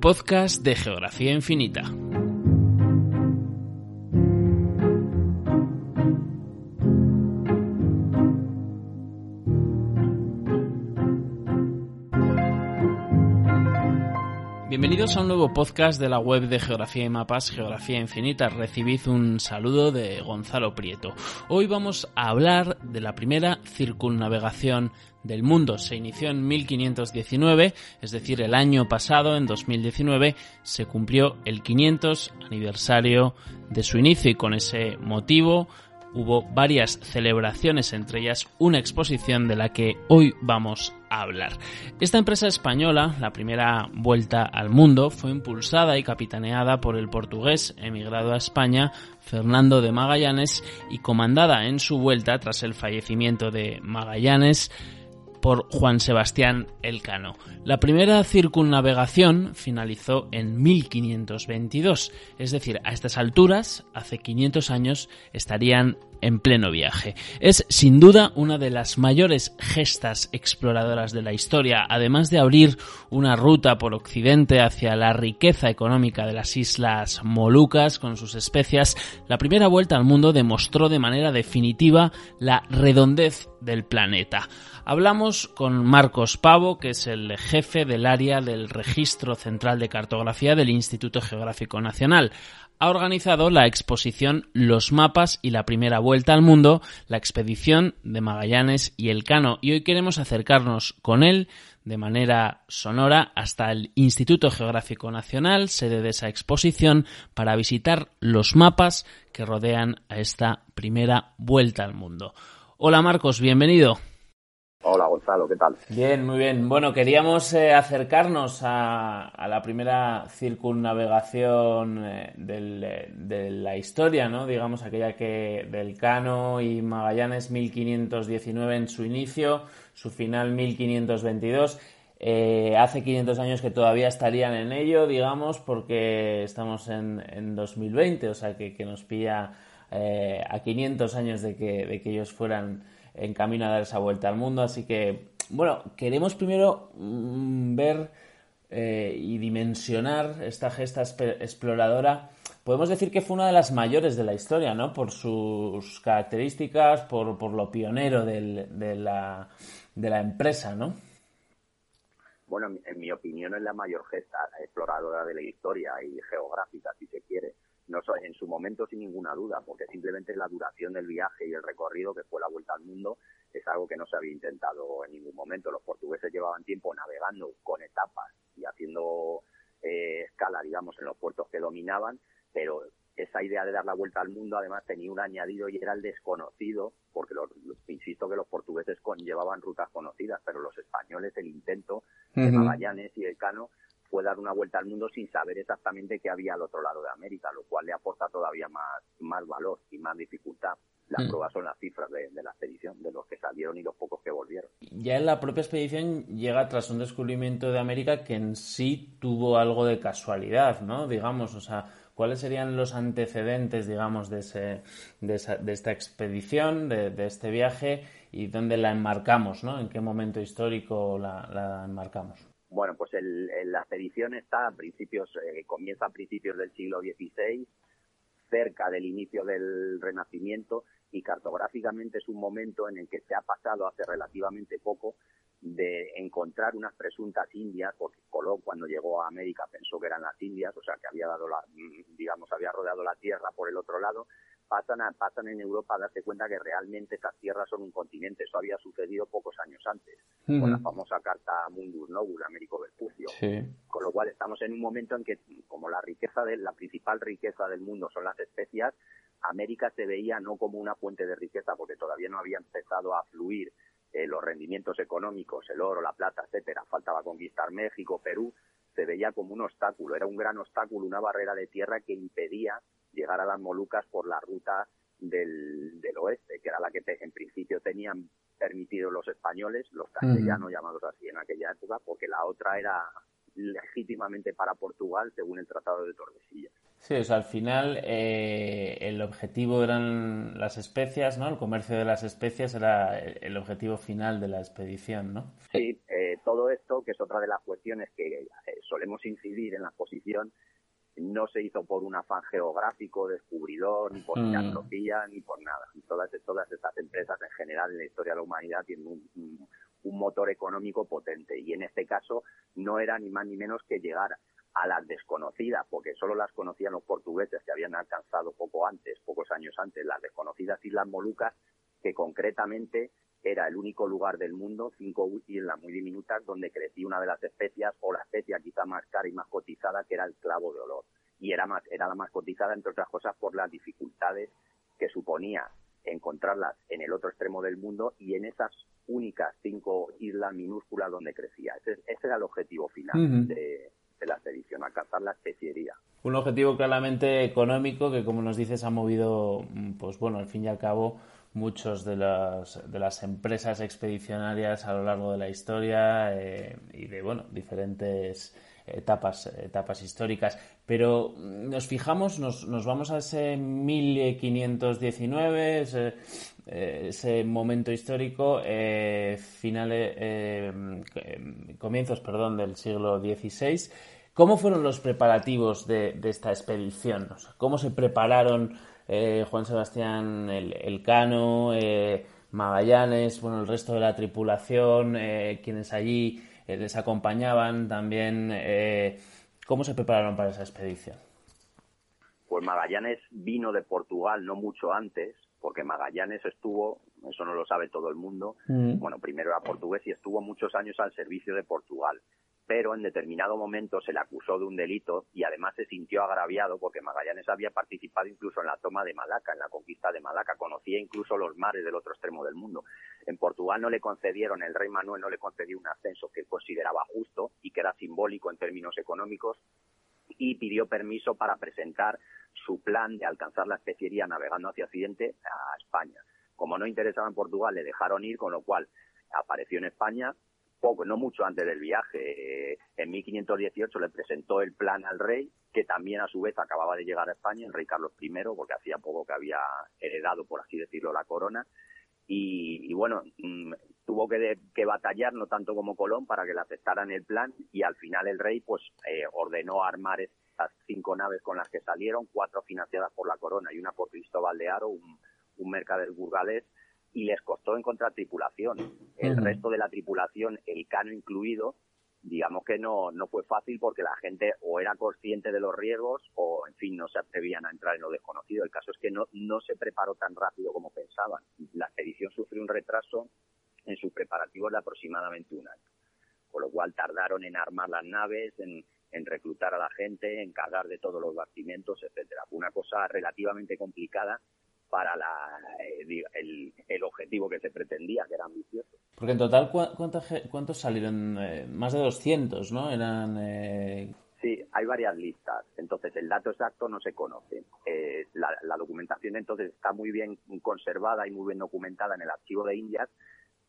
Podcast de Geografía Infinita. Bienvenidos a un nuevo podcast de la web de Geografía y Mapas, Geografía Infinita. Recibid un saludo de Gonzalo Prieto. Hoy vamos a hablar de la primera circunnavegación del mundo. Se inició en 1519, es decir, el año pasado, en 2019, se cumplió el 500 aniversario de su inicio y con ese motivo hubo varias celebraciones, entre ellas una exposición de la que hoy vamos a hablar. Esta empresa española, la primera vuelta al mundo, fue impulsada y capitaneada por el portugués emigrado a España, Fernando de Magallanes, y comandada en su vuelta tras el fallecimiento de Magallanes por Juan Sebastián Elcano. La primera circunnavegación finalizó en 1522, es decir, a estas alturas, hace 500 años, estarían en pleno viaje. Es sin duda una de las mayores gestas exploradoras de la historia, además de abrir una ruta por Occidente hacia la riqueza económica de las islas Molucas con sus especias, la primera vuelta al mundo demostró de manera definitiva la redondez del planeta. Hablamos con Marcos Pavo, que es el jefe del área del Registro Central de Cartografía del Instituto Geográfico Nacional ha organizado la exposición Los mapas y la primera vuelta al mundo, la expedición de Magallanes y Elcano. Y hoy queremos acercarnos con él de manera sonora hasta el Instituto Geográfico Nacional, sede de esa exposición, para visitar los mapas que rodean a esta primera vuelta al mundo. Hola Marcos, bienvenido. Hola Gonzalo, ¿qué tal? Bien, muy bien. Bueno, queríamos eh, acercarnos a, la primera circunnavegación eh, del, eh, de la historia, ¿no? Digamos aquella que del Cano y Magallanes 1519 en su inicio, su final 1522. Eh, hace 500 años que todavía estarían en ello, digamos, porque estamos en, en 2020, o sea que, nos pilla a 500 años de que ellos fueran en camino a dar esa vuelta al mundo. Así que, bueno, queremos primero mmm, ver eh, y dimensionar esta gesta exploradora. Podemos decir que fue una de las mayores de la historia, ¿no? Por sus características, por, por lo pionero de, la, de la empresa, ¿no? Bueno, en mi opinión es la mayor gesta exploradora de la historia y geográfica, si se quiere no en su momento sin ninguna duda, porque simplemente la duración del viaje y el recorrido que fue la vuelta al mundo es algo que no se había intentado en ningún momento. Los portugueses llevaban tiempo navegando con etapas y haciendo eh, escala, digamos, en los puertos que dominaban, pero esa idea de dar la vuelta al mundo además tenía un añadido y era el desconocido, porque los, insisto que los portugueses llevaban rutas conocidas, pero los españoles el intento de Magallanes y el Cano fue dar una vuelta al mundo sin saber exactamente qué había al otro lado de América, lo cual le aporta todavía más, más valor y más dificultad. Las mm. pruebas son las cifras de, de, la expedición, de los que salieron y los pocos que volvieron. Ya en la propia expedición llega tras un descubrimiento de América que en sí tuvo algo de casualidad, ¿no? Digamos, o sea, ¿cuáles serían los antecedentes, digamos, de, ese, de, esa, de esta expedición, de, de, este viaje y dónde la enmarcamos, ¿no? ¿En qué momento histórico la, la enmarcamos? Bueno, pues el, el, la expedición está a principios, eh, comienza a principios del siglo XVI, cerca del inicio del Renacimiento y cartográficamente es un momento en el que se ha pasado hace relativamente poco de encontrar unas presuntas indias, porque Colón cuando llegó a América pensó que eran las indias, o sea que había dado la, digamos, había rodeado la tierra por el otro lado, pasan, a, pasan en Europa a darse cuenta que realmente estas tierras son un continente. Eso había sucedido pocos años antes, con la famosa carta Mundus Novus, Américo Vespucio. Con lo cual estamos en un momento en que, como la riqueza de, la principal riqueza del mundo son las especias, América se veía no como una fuente de riqueza, porque todavía no había empezado a fluir eh, los rendimientos económicos, el oro, la plata, etcétera. Faltaba conquistar México, Perú, se veía como un obstáculo, era un gran obstáculo, una barrera de tierra que impedía llegar a las Molucas por la ruta del, del oeste, que era la que en principio tenían permitido los españoles, los castellanos llamados así en aquella época, porque la otra era legítimamente para Portugal según el Tratado de Tordesillas. Sí, o sea, al final eh, el objetivo eran las especias, ¿no? El comercio de las especias era el objetivo final de la expedición, ¿no? Sí, eh, todo esto, que es otra de las cuestiones que eh, solemos incidir en la exposición, no se hizo por un afán geográfico, descubridor, ni por mm. ni por nada. Todas, todas estas empresas en general en la historia de la humanidad tienen un, un motor económico potente y en este caso no era ni más ni menos que llegar a las desconocidas, porque solo las conocían los portugueses que habían alcanzado poco antes, pocos años antes, las desconocidas Islas Molucas, que concretamente era el único lugar del mundo, cinco islas muy diminutas, donde crecía una de las especias, o la especia quizá más cara y más cotizada, que era el clavo de olor. Y era, más, era la más cotizada, entre otras cosas, por las dificultades que suponía encontrarlas en el otro extremo del mundo y en esas únicas cinco islas minúsculas donde crecía. Ese, era el objetivo final de, la expedición, alcanzar la especiería. Un objetivo claramente económico que, como nos dices, ha movido, pues bueno, al fin y al cabo, muchos de las, de las empresas expedicionarias a lo largo de la historia eh, y de, bueno, diferentes etapas, etapas históricas. Pero nos fijamos, nos, nos vamos a ese 1519, ese, eh, ese momento histórico, eh, finales, eh, comienzos, perdón, del siglo XVI. ¿Cómo fueron los preparativos de, esta expedición? ¿Cómo se prepararon Juan Sebastián el, el Magallanes, bueno, el resto de la tripulación, quienes allí les acompañaban también. Eh, ¿Cómo se prepararon para esa expedición? Pues Magallanes vino de Portugal no mucho antes, porque Magallanes estuvo, eso no lo sabe todo el mundo, mm. bueno, primero era portugués y estuvo muchos años al servicio de Portugal pero en determinado momento se le acusó de un delito y además se sintió agraviado porque Magallanes había participado incluso en la toma de Malaca, en la conquista de Malaca, conocía incluso los mares del otro extremo del mundo. En Portugal no le concedieron, el rey Manuel no le concedió un ascenso que consideraba justo y que era simbólico en términos económicos y pidió permiso para presentar su plan de alcanzar la especiería navegando hacia Occidente a España. Como no interesaba en Portugal, le dejaron ir, con lo cual apareció en España, poco, no mucho antes del viaje. Eh, en 1518 le presentó el plan al rey, que también a su vez acababa de llegar a España, el rey Carlos I, porque hacía poco que había heredado, por así decirlo, la corona. Y, bueno, mm, tuvo que, que, batallar, no tanto como Colón, para que le aceptaran el plan y al final el rey pues eh, ordenó armar estas cinco naves con las que salieron, cuatro financiadas por la corona y una por Cristóbal de Aro, un, un mercader burgalés, y les costó encontrar tripulación. El resto de la tripulación, el cano incluido, digamos que no, no fue fácil porque la gente o era consciente de los riesgos o, en fin, no se atrevían a entrar en lo desconocido. El caso es que no, no se preparó tan rápido como pensaban. La expedición sufrió un retraso en sus preparativos de aproximadamente un año, con lo cual tardaron en armar las naves, en, en reclutar a la gente, en cargar de todos los bastimentos, etcétera. Fue una cosa relativamente complicada para la, eh, el, objetivo que se pretendía, que era ambicioso. Porque en total, ¿cuántos, salieron? Eh, más de 200, ¿no? Eran... Eh... Sí, hay varias listas. Entonces, el dato exacto no se conoce. Eh, la, la, documentación, entonces, está muy bien conservada y muy bien documentada en el archivo de Indias,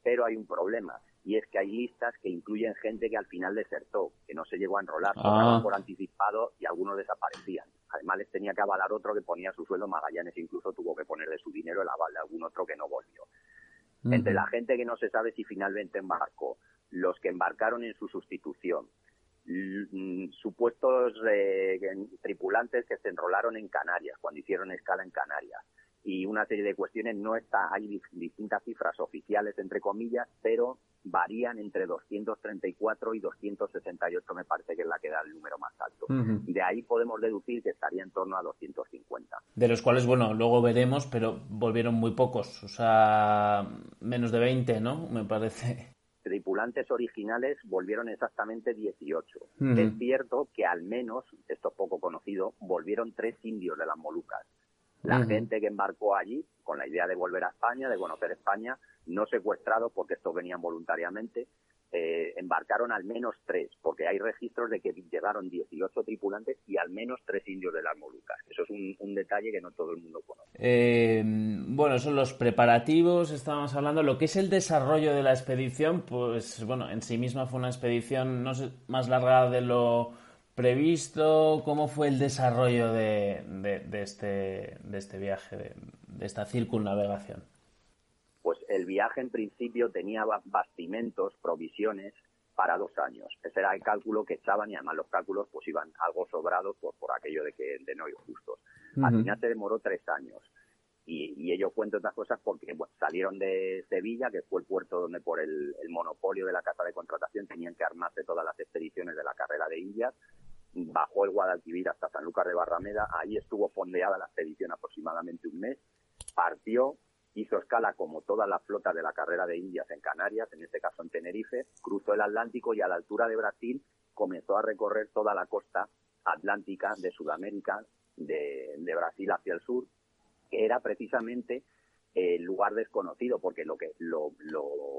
pero hay un problema y es que hay listas que incluyen gente que al final desertó, que no se llegó a enrolar, ah. por anticipado y algunos desaparecían. Además les tenía que avalar otro que ponía su sueldo, Magallanes incluso tuvo que poner de su dinero el aval de algún otro que no volvió. Entre la gente que no se sabe si finalmente embarcó, los que embarcaron en su sustitución, mm, supuestos eh, tripulantes que se enrolaron en Canarias, cuando hicieron escala en Canarias, y una serie de cuestiones no está hay distintas cifras oficiales entre comillas pero varían entre 234 y 268 me parece que es la que da el número más alto. De ahí podemos deducir que estaría en torno a 250 de los cuales bueno luego veremos pero volvieron muy pocos o sea menos de 20 no me parece. Tripulantes originales volvieron exactamente 18. Es cierto que al menos, esto es poco conocido, volvieron tres indios de las Molucas. La gente que embarcó allí, con la idea de volver a España, de conocer España, no secuestrados porque estos venían voluntariamente, eh, embarcaron al menos tres, porque hay registros de que llegaron 18 tripulantes y al menos tres indios de las Molucas. Eso es un, detalle que no todo el mundo conoce. Eh, bueno, son los preparativos, estábamos hablando. Lo que es el desarrollo de la expedición, pues bueno, en sí misma fue una expedición no sé, más larga de lo previsto. ¿Cómo fue el desarrollo de, de, este, de este viaje, de esta circunnavegación? Viaje en principio tenía bastimentos, provisiones para dos años. Ese era el cálculo que echaban y además los cálculos pues iban algo sobrados por, por aquello de que de no ir justos. Al final se demoró tres años. Y, y ello cuento otras cosas porque salieron de Sevilla, que fue el puerto donde por el, monopolio de la casa de contratación tenían que armarse todas las expediciones de la carrera de Indias. Bajó el Guadalquivir hasta Sanlúcar de Barrameda, ahí estuvo fondeada la expedición aproximadamente un mes, partió, hizo escala como toda la flota de la carrera de Indias en Canarias, en este caso en Tenerife, cruzó el Atlántico y a la altura de Brasil comenzó a recorrer toda la costa atlántica de Sudamérica, de, Brasil hacia el sur, que era precisamente el lugar desconocido, porque lo que lo,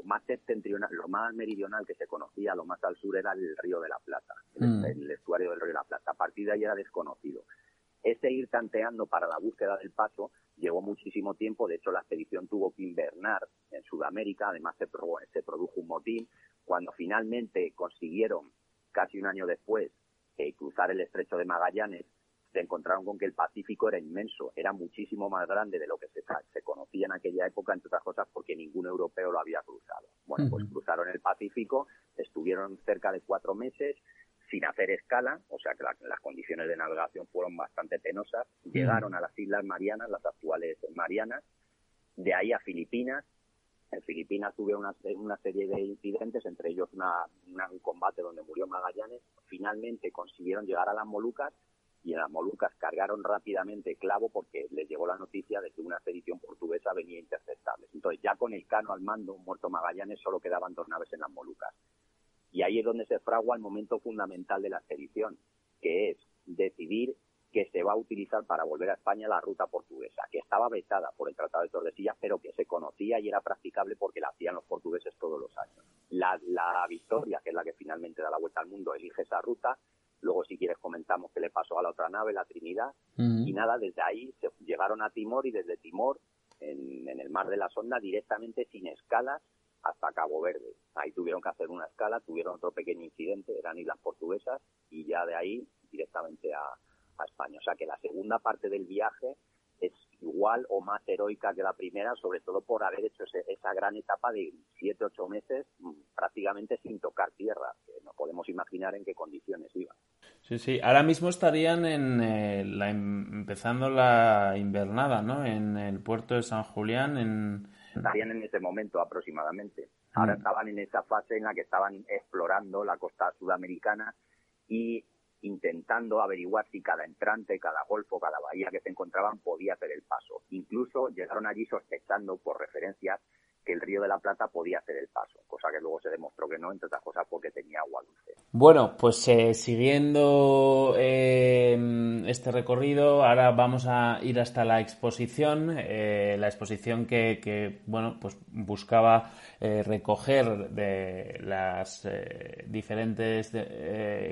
más septentrional, lo más meridional que se conocía, lo más al sur era el río de la Plata, el, mm. el, estuario del río de la Plata. A partir de ahí era desconocido. Ese ir tanteando para la búsqueda del paso llevó muchísimo tiempo, de hecho la expedición tuvo que invernar en Sudamérica, además se, produjo un motín. Cuando finalmente consiguieron, casi un año después, eh, cruzar el estrecho de Magallanes, se encontraron con que el Pacífico era inmenso, era muchísimo más grande de lo que se, se conocía en aquella época, entre otras cosas porque ningún europeo lo había cruzado. Bueno, pues cruzaron el Pacífico, estuvieron cerca de cuatro meses, sin hacer escala, o sea que las condiciones de navegación fueron bastante penosas. Llegaron a las Islas Marianas, las actuales Marianas, de ahí a Filipinas. En Filipinas tuve una, una serie de incidentes, entre ellos un combate donde murió Magallanes. Finalmente consiguieron llegar a las Molucas y en las Molucas cargaron rápidamente clavo porque les llegó la noticia de que una expedición portuguesa venía interceptable. Entonces ya con el cano al mando, muerto Magallanes, solo quedaban dos naves en las Molucas. Y ahí es donde se fragua el momento fundamental de la expedición, que es decidir que se va a utilizar para volver a España la ruta portuguesa, que estaba vetada por el Tratado de Tordesillas, pero que se conocía y era practicable porque la hacían los portugueses todos los años. La, Victoria, que es la que finalmente da la vuelta al mundo, elige esa ruta. Luego, si quieres, comentamos qué le pasó a la otra nave, la Trinidad. Y nada, desde ahí se llegaron a Timor y desde Timor, en, en el mar de la Sonda, directamente sin escalas, hasta Cabo Verde. Ahí tuvieron que hacer una escala, tuvieron otro pequeño incidente, eran islas portuguesas, y ya de ahí directamente a, España. O sea que la segunda parte del viaje es igual o más heroica que la primera, sobre todo por haber hecho esa gran etapa de siete, ocho meses mm, prácticamente sin tocar tierra, que no podemos imaginar en qué condiciones iban. Sí, sí. Ahora mismo estarían eh, la, empezando la invernada, ¿no? En el puerto de San Julián, en, estarían en ese momento aproximadamente. Ahora mm. estaban en esa fase en la que estaban explorando la costa sudamericana y intentando averiguar si cada entrante, cada golfo, cada bahía que se encontraban podía hacer el paso. Incluso llegaron allí sospechando por referencias el río de la Plata podía hacer el paso, cosa que luego se demostró que no, entre otras cosas porque tenía agua dulce. Bueno, pues eh, siguiendo eh, este recorrido, ahora vamos a ir hasta la exposición, eh, la exposición que, bueno, pues buscaba recoger de las diferentes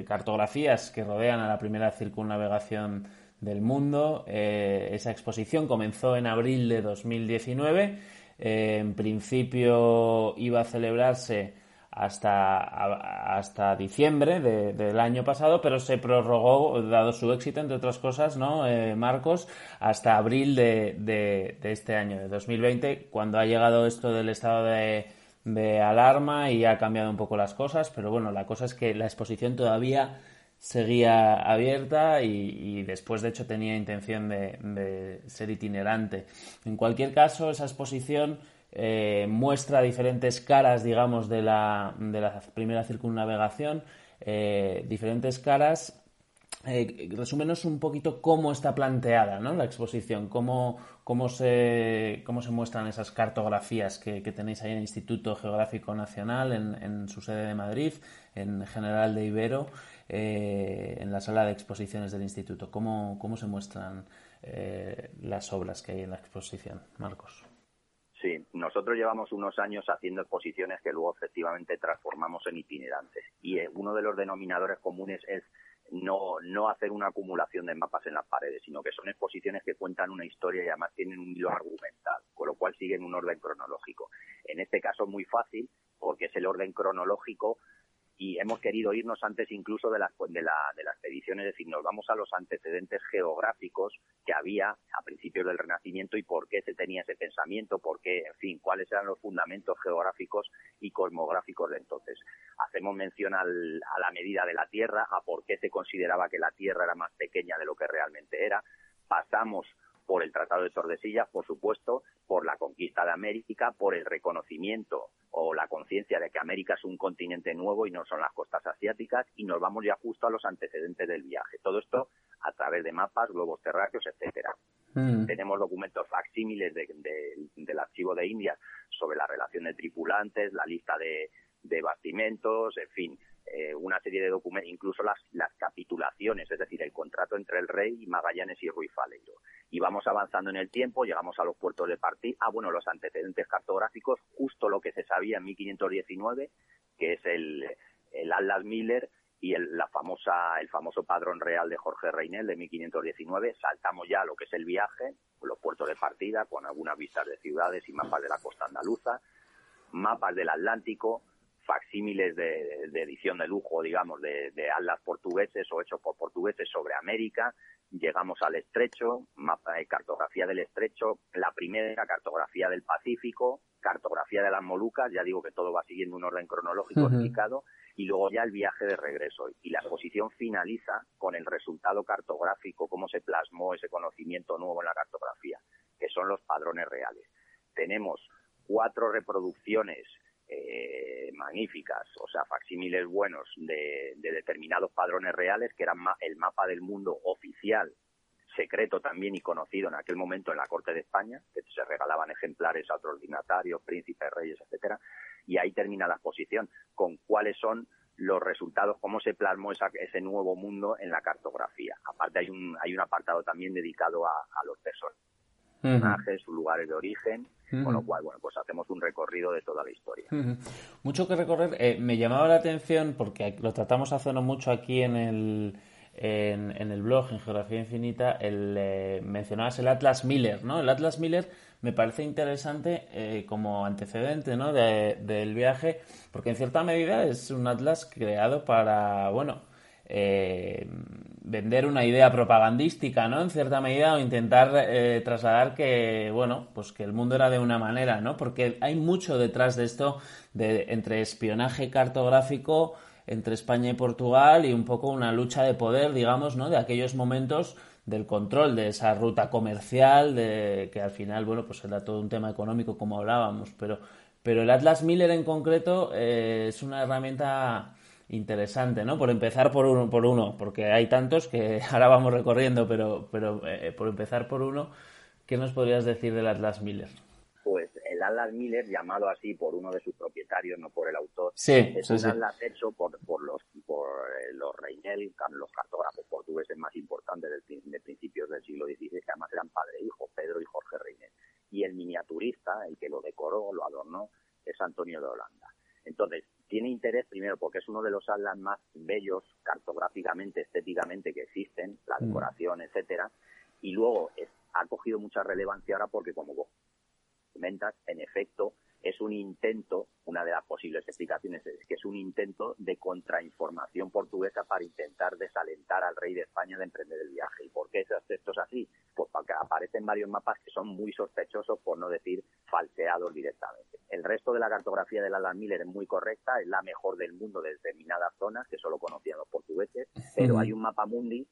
cartografías que rodean a la primera circunnavegación del mundo. esa exposición comenzó en abril de 2019 en principio iba a celebrarse hasta, hasta diciembre del año pasado, pero se prorrogó, dado su éxito, entre otras cosas, ¿no, eh, Marcos? Hasta abril de, de, este año, de 2020, cuando ha llegado esto del estado de, de alarma y ha cambiado un poco las cosas, pero bueno, la cosa es que la exposición todavía seguía abierta y, después de hecho tenía intención de, ser itinerante. En cualquier caso, esa exposición eh, muestra diferentes caras, digamos, de la, de la primera circunnavegación, eh, diferentes caras. Eh, resúmenos un poquito cómo está planteada ¿no? la exposición, cómo, cómo, se, cómo se muestran esas cartografías que, tenéis ahí en el Instituto Geográfico Nacional, en, su sede de Madrid, en General de Ibero. Eh, en la sala de exposiciones del instituto? ¿Cómo, cómo se muestran eh, las obras que hay en la exposición, Marcos? Sí, nosotros llevamos unos años haciendo exposiciones que luego efectivamente transformamos en itinerantes. Y uno de los denominadores comunes es no, no hacer una acumulación de mapas en las paredes, sino que son exposiciones que cuentan una historia y además tienen un hilo argumental, con lo cual siguen un orden cronológico. En este caso muy fácil, porque es el orden cronológico y hemos querido irnos antes incluso de la, de, la, de la expedición, es decir, nos vamos a los antecedentes geográficos que había a principios del Renacimiento y por qué se tenía ese pensamiento, por qué, en fin, cuáles eran los fundamentos geográficos y cosmográficos de entonces. Hacemos mención al, a la medida de la Tierra, a por qué se consideraba que la Tierra era más pequeña de lo que realmente era. Pasamos por el Tratado de Tordesillas, por supuesto, por la conquista de América, por el reconocimiento o la conciencia de que América es un continente nuevo y no son las costas asiáticas, y nos vamos ya justo a los antecedentes del viaje. Todo esto a través de mapas, globos terráqueos, etcétera. Mm. Tenemos documentos facsímiles del archivo de India sobre la relación de tripulantes, la lista de, de bastimentos, en fin, eh, una serie de documentos, incluso las, las capitulaciones, es decir, el contrato entre el rey Magallanes y Ruiz Faleiro. Y vamos avanzando en el tiempo, llegamos a los puertos de partida, ah, bueno, los antecedentes cartográficos, justo lo que se sabía en 1519, que es el, el Atlas Miller y el, la famosa, el famoso padrón real de Jorge Reinel de 1519, saltamos ya a lo que es el viaje, los puertos de partida, con algunas vistas de ciudades y mapas de la costa andaluza, mapas del Atlántico, facsímiles de, edición de lujo, digamos, de, atlas portugueses o hechos por portugueses sobre América. Llegamos al estrecho, mapa de cartografía del estrecho, la primera cartografía del Pacífico, cartografía de las Molucas, ya digo que todo va siguiendo un orden cronológico explicado, y luego ya el viaje de regreso. Y la exposición finaliza con el resultado cartográfico, cómo se plasmó ese conocimiento nuevo en la cartografía, que son los padrones reales. Tenemos cuatro reproducciones eh, magníficas, o sea, facsímiles buenos de, determinados padrones reales, que eran el mapa del mundo oficial, secreto también y conocido en aquel momento en la Corte de España, que se regalaban ejemplares a otros dignatarios, príncipes, reyes, etcétera, y ahí termina la exposición con cuáles son los resultados, cómo se plasmó ese nuevo mundo en la cartografía. Aparte hay un, hay un apartado también dedicado a, los personajes, sus lugares de origen, con lo cual, bueno, pues hacemos un recorrido de toda la historia. Mucho que recorrer. Eh, me llamaba la atención, porque lo tratamos hace no mucho aquí en el, en, el blog, en Geografía Infinita, el, eh, mencionabas el Atlas Miller, ¿no? El Atlas Miller me parece interesante eh, como antecedente ¿no? del viaje, porque en cierta medida es un atlas creado para, bueno, eh, vender una idea propagandística, ¿no? En cierta medida, o intentar eh, trasladar que, bueno, pues que el mundo era de una manera, ¿no? Porque hay mucho detrás de esto, de, entre espionaje cartográfico entre España y Portugal y un poco una lucha de poder, digamos, ¿no? De aquellos momentos del control de esa ruta comercial, de que al final, bueno, pues era todo un tema económico, como hablábamos, pero, pero el Atlas Miller en concreto eh, es una herramienta interesante, ¿no? Por empezar por uno, por uno, porque hay tantos que ahora vamos recorriendo, pero, pero eh, por empezar por uno, ¿qué nos podrías decir del Atlas Miller? Pues el Atlas Miller, llamado así por uno de sus propietarios, no por el autor, es un atlas hecho por, por los por eh, los Reinel, los cartógrafos portugueses más importantes de principios del siglo XVI, que además eran padre e hijo, Pedro y Jorge Reinel. Y el miniaturista, el que lo decoró, lo adornó, es Antonio de Holanda. Entonces, tiene interés primero porque es uno de los atlas más bellos cartográficamente, estéticamente que existen, la mm. decoración, etcétera, y luego ha cogido mucha relevancia ahora porque como comentas, en efecto, es un intento, una de las posibles explicaciones es que es un intento de contrainformación portuguesa para intentar desalentar al rey de España de emprender el viaje. ¿Y por qué esto es así? pues porque aparecen varios mapas que son muy sospechosos, por no decir falseados directamente. El resto de la cartografía de Alan Miller es muy correcta, es la mejor del mundo de determinadas zonas que solo conocían los portugueses, pero hay un mapa mundi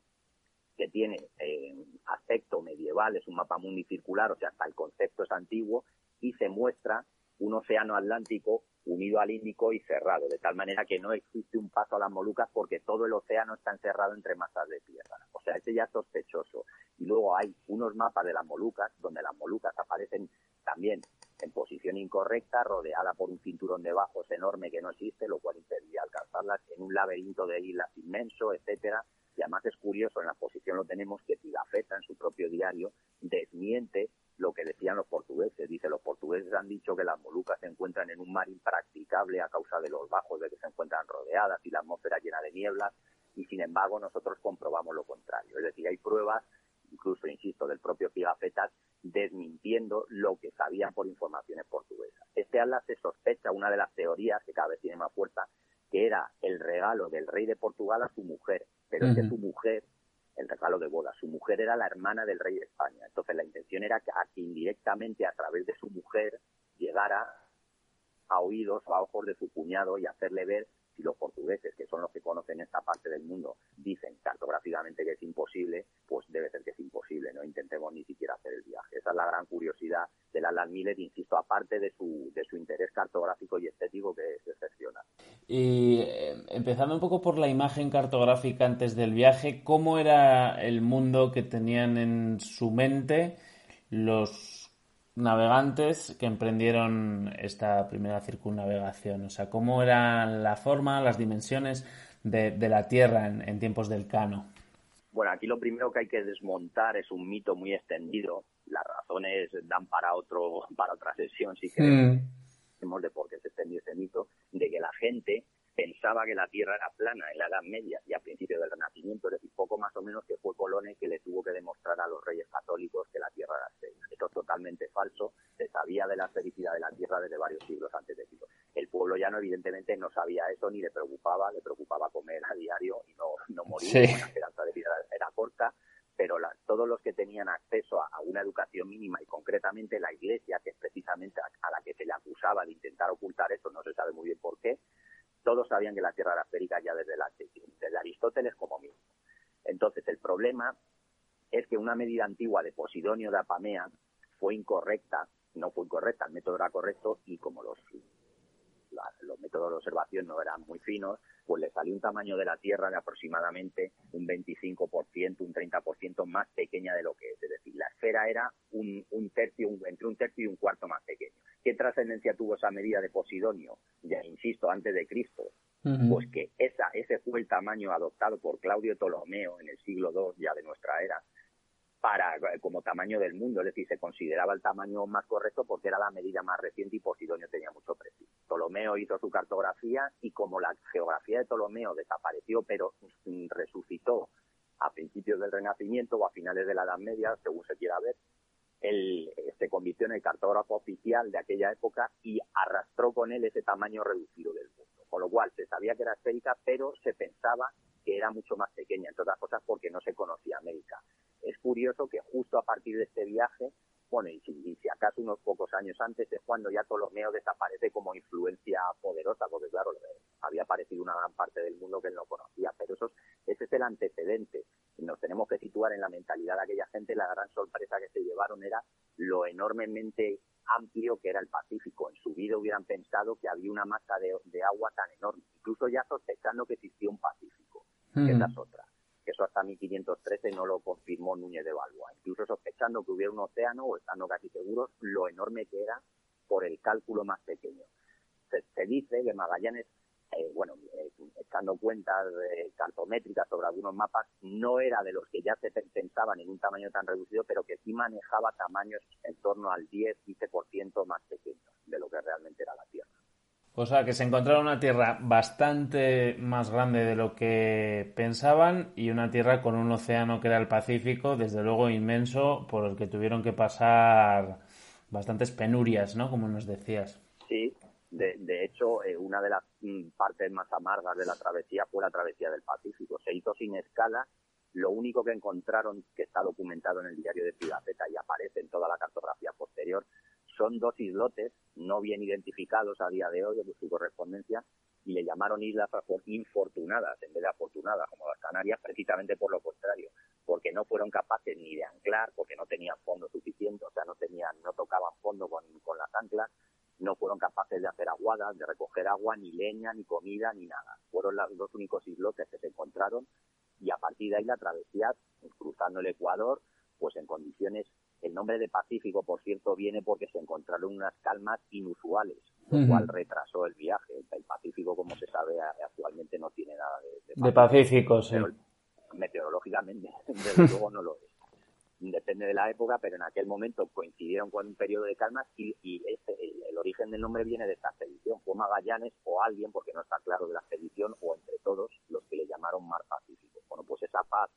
que tiene eh, aspecto medieval, es un mapa mundi circular, o sea, hasta el concepto es antiguo, y se muestra un océano Atlántico unido al Índico y cerrado, de tal manera que no existe un paso a las Molucas porque todo el océano está encerrado entre masas de tierra. O sea, ese ya es sospechoso. Y luego hay unos mapas de las Molucas donde las Molucas aparecen también en posición incorrecta, rodeada por un cinturón de bajos enorme que no existe, lo cual impedía alcanzarlas en un laberinto de islas inmenso, etcétera. Y además es curioso, en la posición lo tenemos que Pigafetta en su propio diario desmiente lo que decían los portugueses. Dice, los portugueses han dicho que las Molucas se encuentran en un mar impracticable a causa de los bajos de que se encuentran rodeadas y la atmósfera llena de nieblas, y sin embargo nosotros comprobamos lo contrario. Es decir, hay pruebas, incluso, insisto, del propio Pigafetta desmintiendo lo que sabían por informaciones portuguesas. Este atlas se sospecha, una de las teorías que cada vez tiene más fuerza, que era el regalo del rey de Portugal a su mujer, pero es que su mujer el regalo de boda. Su mujer era la hermana del rey de España. Entonces la intención era que, a a través de su mujer llegara a oídos o a ojos de su cuñado y hacerle ver si los portugueses, que son los que conocen esta parte del mundo, dicen cartográficamente que es imposible, pues debe ser que es imposible, no intentemos ni siquiera hacer el viaje. Esa es la gran curiosidad de Alan Miller, insisto, aparte de su, de su interés cartográfico y estético que es excepcional. Y eh, empezando un poco por la imagen cartográfica antes del viaje, ¿cómo era el mundo que tenían en su mente los navegantes que emprendieron esta primera circunnavegación? O sea, ¿cómo era la forma, las dimensiones de, la Tierra en, tiempos del Cano? Bueno, aquí lo primero que hay que desmontar es un mito muy extendido. Las razones dan para otro para otra sesión, si queremos, mm. de por qué se extendió ese mito, de que la gente pensaba que la Tierra era plana en la Edad Media y a principios del Renacimiento, es decir, poco más o menos que fue Colón que le tuvo que demostrar a los reyes católicos que la Tierra era esférica. Esto es totalmente falso, se sabía de la esfericidad de la Tierra desde varios siglos antes de Cristo. El pueblo llano evidentemente no sabía eso ni le preocupaba, le preocupaba comer a diario y no, no morir, la esperanza de vida era corta, pero todos los que tenían acceso a, una educación mínima y concretamente la Iglesia, que es precisamente a, la que se le acusaba de intentar ocultar eso, no se sabe muy bien por qué, todos sabían que la Tierra era esférica ya desde, desde Aristóteles como mismo. Entonces, el problema es que una medida antigua de Posidonio de Apamea fue incorrecta, no fue incorrecta, el método era correcto y como los, los métodos de observación no eran muy finos, pues le salió un tamaño de la Tierra de aproximadamente un 25%, un 30% más pequeña de lo que es. Es decir, la esfera era un, un tercio, entre un tercio y un cuarto más pequeño. ¿Qué trascendencia tuvo esa medida de Posidonio? Ya insisto, antes de Cristo. Pues que esa, ese fue el tamaño adoptado por Claudio Ptolomeo en el siglo II ya de nuestra era para como tamaño del mundo, es decir, se consideraba el tamaño más correcto porque era la medida más reciente y Posidonio tenía mucho prestigio. Ptolomeo hizo su cartografía y como la geografía de Ptolomeo desapareció pero resucitó a principios del Renacimiento o a finales de la Edad Media, según se quiera ver, él eh, se convirtió en el cartógrafo oficial de aquella época y arrastró con él ese tamaño reducido del mundo. Con lo cual se sabía que era esférica, pero se pensaba que era mucho más pequeña, entre otras cosas porque no se conocía América. Es curioso que justo a partir de este viaje, bueno, y si, acaso unos pocos años antes es cuando ya Ptolomeo desaparece como influencia poderosa, porque claro, había aparecido una gran parte del mundo que él no conocía, pero eso, ese es el antecedente nos tenemos que situar en la mentalidad de aquella gente, la gran sorpresa que se llevaron era lo enormemente amplio que era el Pacífico. En su vida hubieran pensado que había una masa de, agua tan enorme, incluso ya sospechando que existía un Pacífico, que esa es otra. Que eso hasta 1513 no lo confirmó Núñez de Balboa. Incluso sospechando que hubiera un océano, o estando casi seguros, lo enorme que era por el cálculo más pequeño. se dice que Magallanes eh, bueno, eh, echando cuentas eh, cartométricas sobre algunos mapas, no era de los que ya se pensaban en un tamaño tan reducido, pero que sí manejaba tamaños en torno al 10-15% más pequeños de lo que realmente era la Tierra. O sea, que se encontraron una Tierra bastante más grande de lo que pensaban y una Tierra con un océano que era el Pacífico, desde luego inmenso, por el que tuvieron que pasar bastantes penurias, ¿no? Como nos decías. Sí, de, hecho, eh, una de las mm, partes más amargas de la travesía fue la travesía del Pacífico. Se hizo sin escala Lo único que encontraron, que está documentado en el diario de Pigafetta y aparece en toda la cartografía posterior, son dos islotes no bien identificados a día de hoy de su correspondencia y le llamaron islas infortunadas en vez de afortunadas como las Canarias precisamente por lo contrario porque no fueron capaces ni de anclar porque no tenían fondo suficiente o sea no tenían no tocaban fondo con, con las anclas no fueron capaces de hacer aguadas de recoger agua ni leña ni comida ni nada. Fueron los dos únicos islotes que se encontraron y a partir de ahí la travesía cruzando el Ecuador pues en condiciones el nombre de Pacífico, por cierto, viene porque se encontraron unas calmas inusuales, lo cual retrasó el viaje. El Pacífico, como se sabe, actualmente no tiene nada de, de Pacífico. sí. meteorológicamente, desde luego no lo es. Depende de la época, pero en aquel momento coincidieron con un periodo de calmas y, este, el, origen del nombre viene de esta expedición. Fue Magallanes o alguien, porque no está claro de la expedición, o entre todos los que le llamaron Mar Pacífico. Bueno, pues esa paz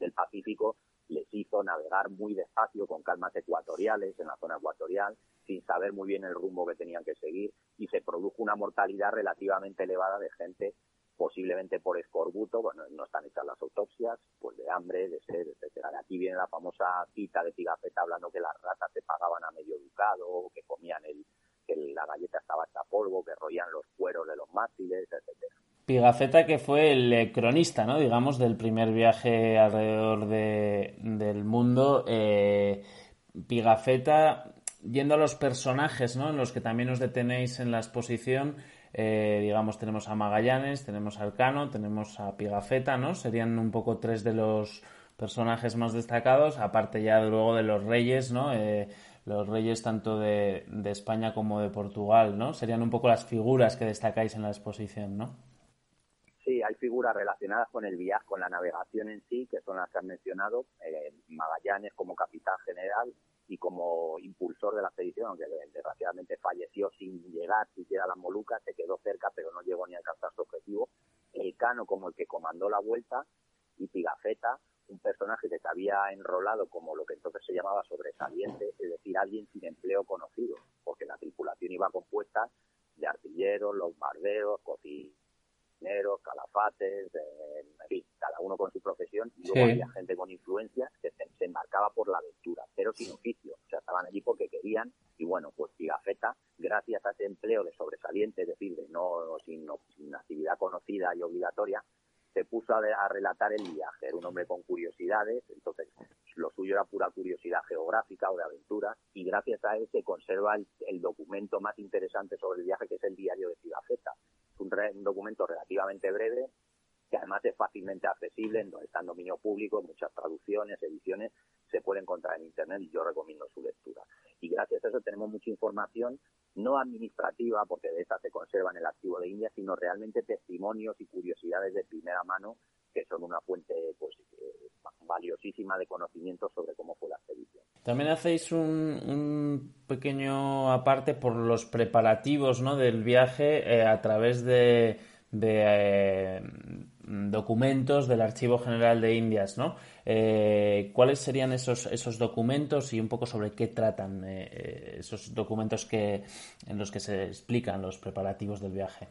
del Pacífico les hizo navegar muy despacio con calmas ecuatoriales en la zona ecuatorial, sin saber muy bien el rumbo que tenían que seguir y se produjo una mortalidad relativamente elevada de gente posiblemente por escorbuto, bueno, no están hechas las autopsias, pues de hambre, de sed, etcétera. De aquí viene la famosa cita de Pigafetta hablando que las ratas se pagaban a medio ducado, que comían el, que la galleta estaba hecha polvo, que roían los cueros de los mástiles, etcétera. Pigafetta que fue el eh, cronista, ¿no? Digamos, del primer viaje alrededor de, del mundo. Eh, Pigafetta, yendo a los personajes, ¿no? En los que también os detenéis en la exposición, eh, digamos, tenemos a Magallanes, tenemos a Alcano, tenemos a Pigafetta, ¿no? Serían un poco tres de los personajes más destacados, aparte ya luego de los reyes, ¿no? los reyes tanto de, de España como de Portugal, ¿no? Serían un poco las figuras que destacáis en la exposición, ¿no? Hay figuras relacionadas con el viaje, con la navegación en sí, que son las que han mencionado. Eh, Magallanes como capitán general y como impulsor de la expedición, aunque desgraciadamente falleció sin llegar siquiera a las Molucas, se quedó cerca pero no llegó ni a alcanzar su objetivo. El Cano como el que comandó la vuelta y Pigafetta, un personaje que se había enrolado como lo que entonces se llamaba sobresaliente, es decir, alguien sin empleo conocido, porque la tripulación iba compuesta de artilleros, los bardeos, cocineros, calafates, en fin, cada uno con su profesión, y luego había gente con influencia que se, embarcaba por la aventura, pero sin oficio, o sea, estaban allí porque querían, y bueno, pues Pigafetta, gracias a ese empleo de sobresaliente, es decir, de no sin, sin actividad conocida y obligatoria, se puso a, relatar el viaje, era un hombre con curiosidades, entonces lo suyo era pura curiosidad geográfica o de aventura, y gracias a él se conserva el, el documento más interesante sobre el viaje, que es el diario de Pigafetta, un, documento relativamente breve que además es fácilmente accesible, no está en dominio público, muchas traducciones, ediciones, se puede encontrar en Internet y yo recomiendo su lectura. Y gracias a eso tenemos mucha información, no administrativa, porque de esa se conserva en el archivo de India, sino realmente testimonios y curiosidades de primera mano, que son una fuente pues, eh, valiosísima de conocimiento sobre cómo fue la expedición. También hacéis un, pequeño aparte por los preparativos ¿no? del viaje eh, a través de, eh, documentos del Archivo General de Indias, ¿no? Eh, ¿Cuáles serían esos, esos documentos y un poco sobre qué tratan esos documentos que, en los que se explican los preparativos del viaje?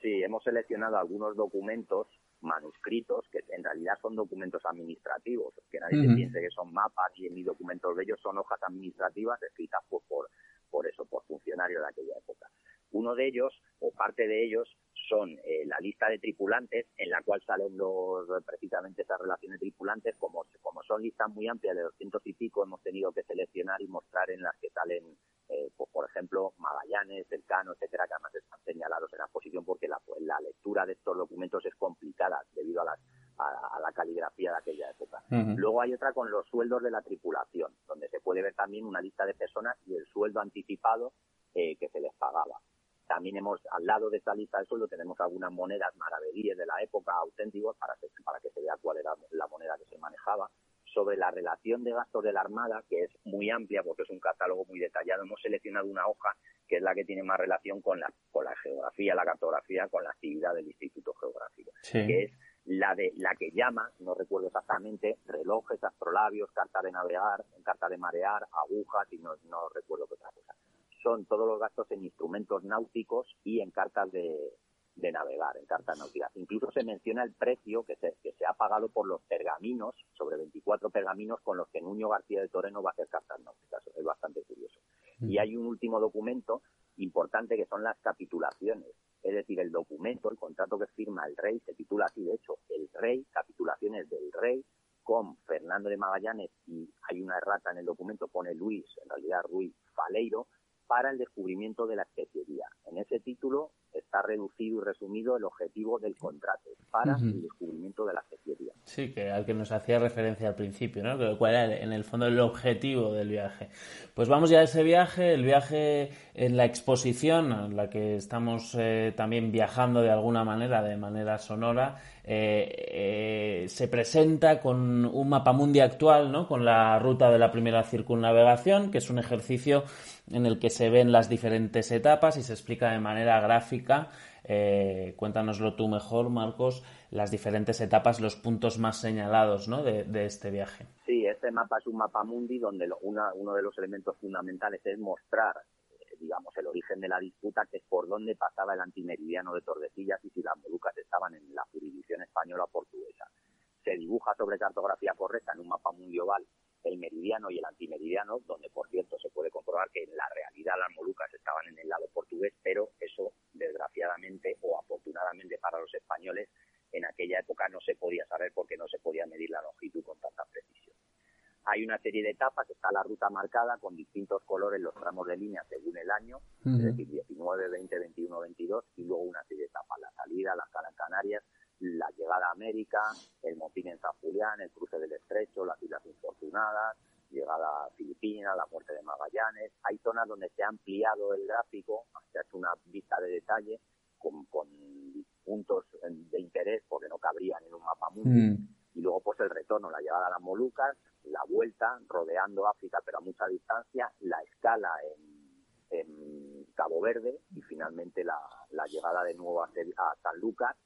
Sí, hemos seleccionado algunos documentos manuscritos, que en realidad son documentos administrativos, que nadie piense que son mapas y ni documentos de ellos, son hojas administrativas escritas por, por, por eso, por funcionarios de aquella época. Uno de ellos, o parte de ellos, son eh, la lista de tripulantes, en la cual salen los, precisamente esas relaciones tripulantes, como, como son listas muy amplias de doscientos y pico, hemos tenido que seleccionar y mostrar en las que salen, eh, pues, por ejemplo, Magallanes, Elcano, etcétera, que además están señalados en la exposición porque la, pues, la lectura de estos documentos es complicada debido a, las, a, la caligrafía de aquella época. Luego hay otra con los sueldos de la tripulación, donde se puede ver también una lista de personas y el sueldo anticipado eh, que se les pagaba. También hemos, al lado de esta lista de sueldo, tenemos algunas monedas maravedíes de la época auténticos para que, para que se vea cuál era la moneda que se manejaba. Sobre la relación de gastos de la Armada, que es muy amplia porque es un catálogo muy detallado, hemos seleccionado una hoja que es la que tiene más relación con la, con la geografía, la cartografía, con la actividad del Instituto Geográfico, que es la de la que llama, no recuerdo exactamente, relojes, astrolabios, carta de navegar, carta de marear, agujas y no, no recuerdo qué otra cosa son todos los gastos en instrumentos náuticos y en cartas de, de navegar en cartas náuticas. Incluso se menciona el precio que se, que se ha pagado por los pergaminos, sobre 24 pergaminos con los que Nuño García de Toreno va a hacer cartas náuticas. Es bastante curioso. Y hay un último documento importante que son las capitulaciones. Es decir, el documento, el contrato que firma el rey, se titula así, de hecho, el rey, capitulaciones del rey, con Fernando de Magallanes, y hay una errata en el documento, pone Luis, en realidad Ruiz Faleiro, para el descubrimiento de la especiería. En ese título está reducido y resumido el objetivo del contrato para el descubrimiento de la especiería. Sí, que al que nos hacía referencia al principio, ¿no? ¿Cuál era en el fondo el objetivo del viaje? Pues vamos ya a ese viaje, el viaje en la exposición, en la que estamos eh, también viajando de alguna manera, de manera sonora, eh, eh, se presenta con un mapa mundi actual, ¿no? Con la ruta de la primera circunnavegación, que es un ejercicio en el que se ven las diferentes etapas y se explica de manera gráfica. Eh, cuéntanoslo tú mejor, Marcos, las diferentes etapas, los puntos más señalados ¿no? de, este viaje. Sí, este mapa es un mapa mundi donde uno de los elementos fundamentales es mostrar eh, digamos, el origen de la disputa, que es por dónde pasaba el antimeridiano de Tordesillas y si las Molucas estaban en la jurisdicción española o portuguesa. Se dibuja sobre cartografía correcta en un mapa mundi oval el meridiano y el antimeridiano, donde por cierto se puede comprobar que en la realidad las Molucas estaban en el lado portugués, pero eso desgraciadamente o afortunadamente para los españoles en aquella época no se podía saber porque no se podía medir la longitud con tanta precisión. Hay una serie de etapas, está la ruta marcada con distintos colores los tramos de línea según el año, es decir, 19, 20, 21, 22, y luego una serie de etapas, la salida, la escala en Canarias, la llegada a América, el motín en San Julián, el cruce del Estrecho, las Islas Infortunadas, llegada a Filipinas, la muerte de Magallanes. Hay zonas donde se ha ampliado el gráfico, se ha hecho una vista de detalle con, puntos de interés porque no cabrían en un mapa mundo. Mm. Y luego pues el retorno, la llegada a las Molucas, la vuelta, rodeando África pero a mucha distancia, la escala en, Cabo Verde y finalmente la, llegada de nuevo a, a San Lucas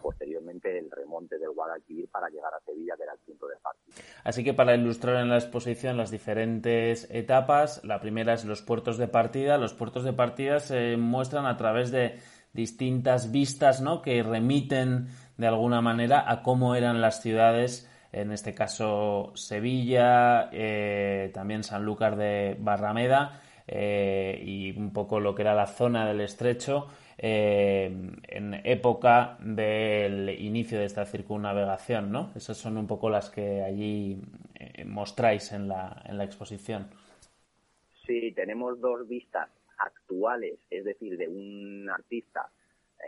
posteriormente el remonte del Guadalquivir para llegar a Sevilla, que era el punto de partida. Así que para ilustrar en la exposición las diferentes etapas, la primera es los puertos de partida. Los puertos de partida se muestran a través de distintas vistas ¿no? que remiten de alguna manera a cómo eran las ciudades, en este caso Sevilla, eh, también Sanlúcar de Barrameda eh, y un poco lo que era la zona del estrecho eh, en época del inicio de esta circunnavegación, ¿no? Esas son un poco las que allí eh, mostráis en la, en la exposición. Sí, tenemos dos vistas actuales, es decir, de un artista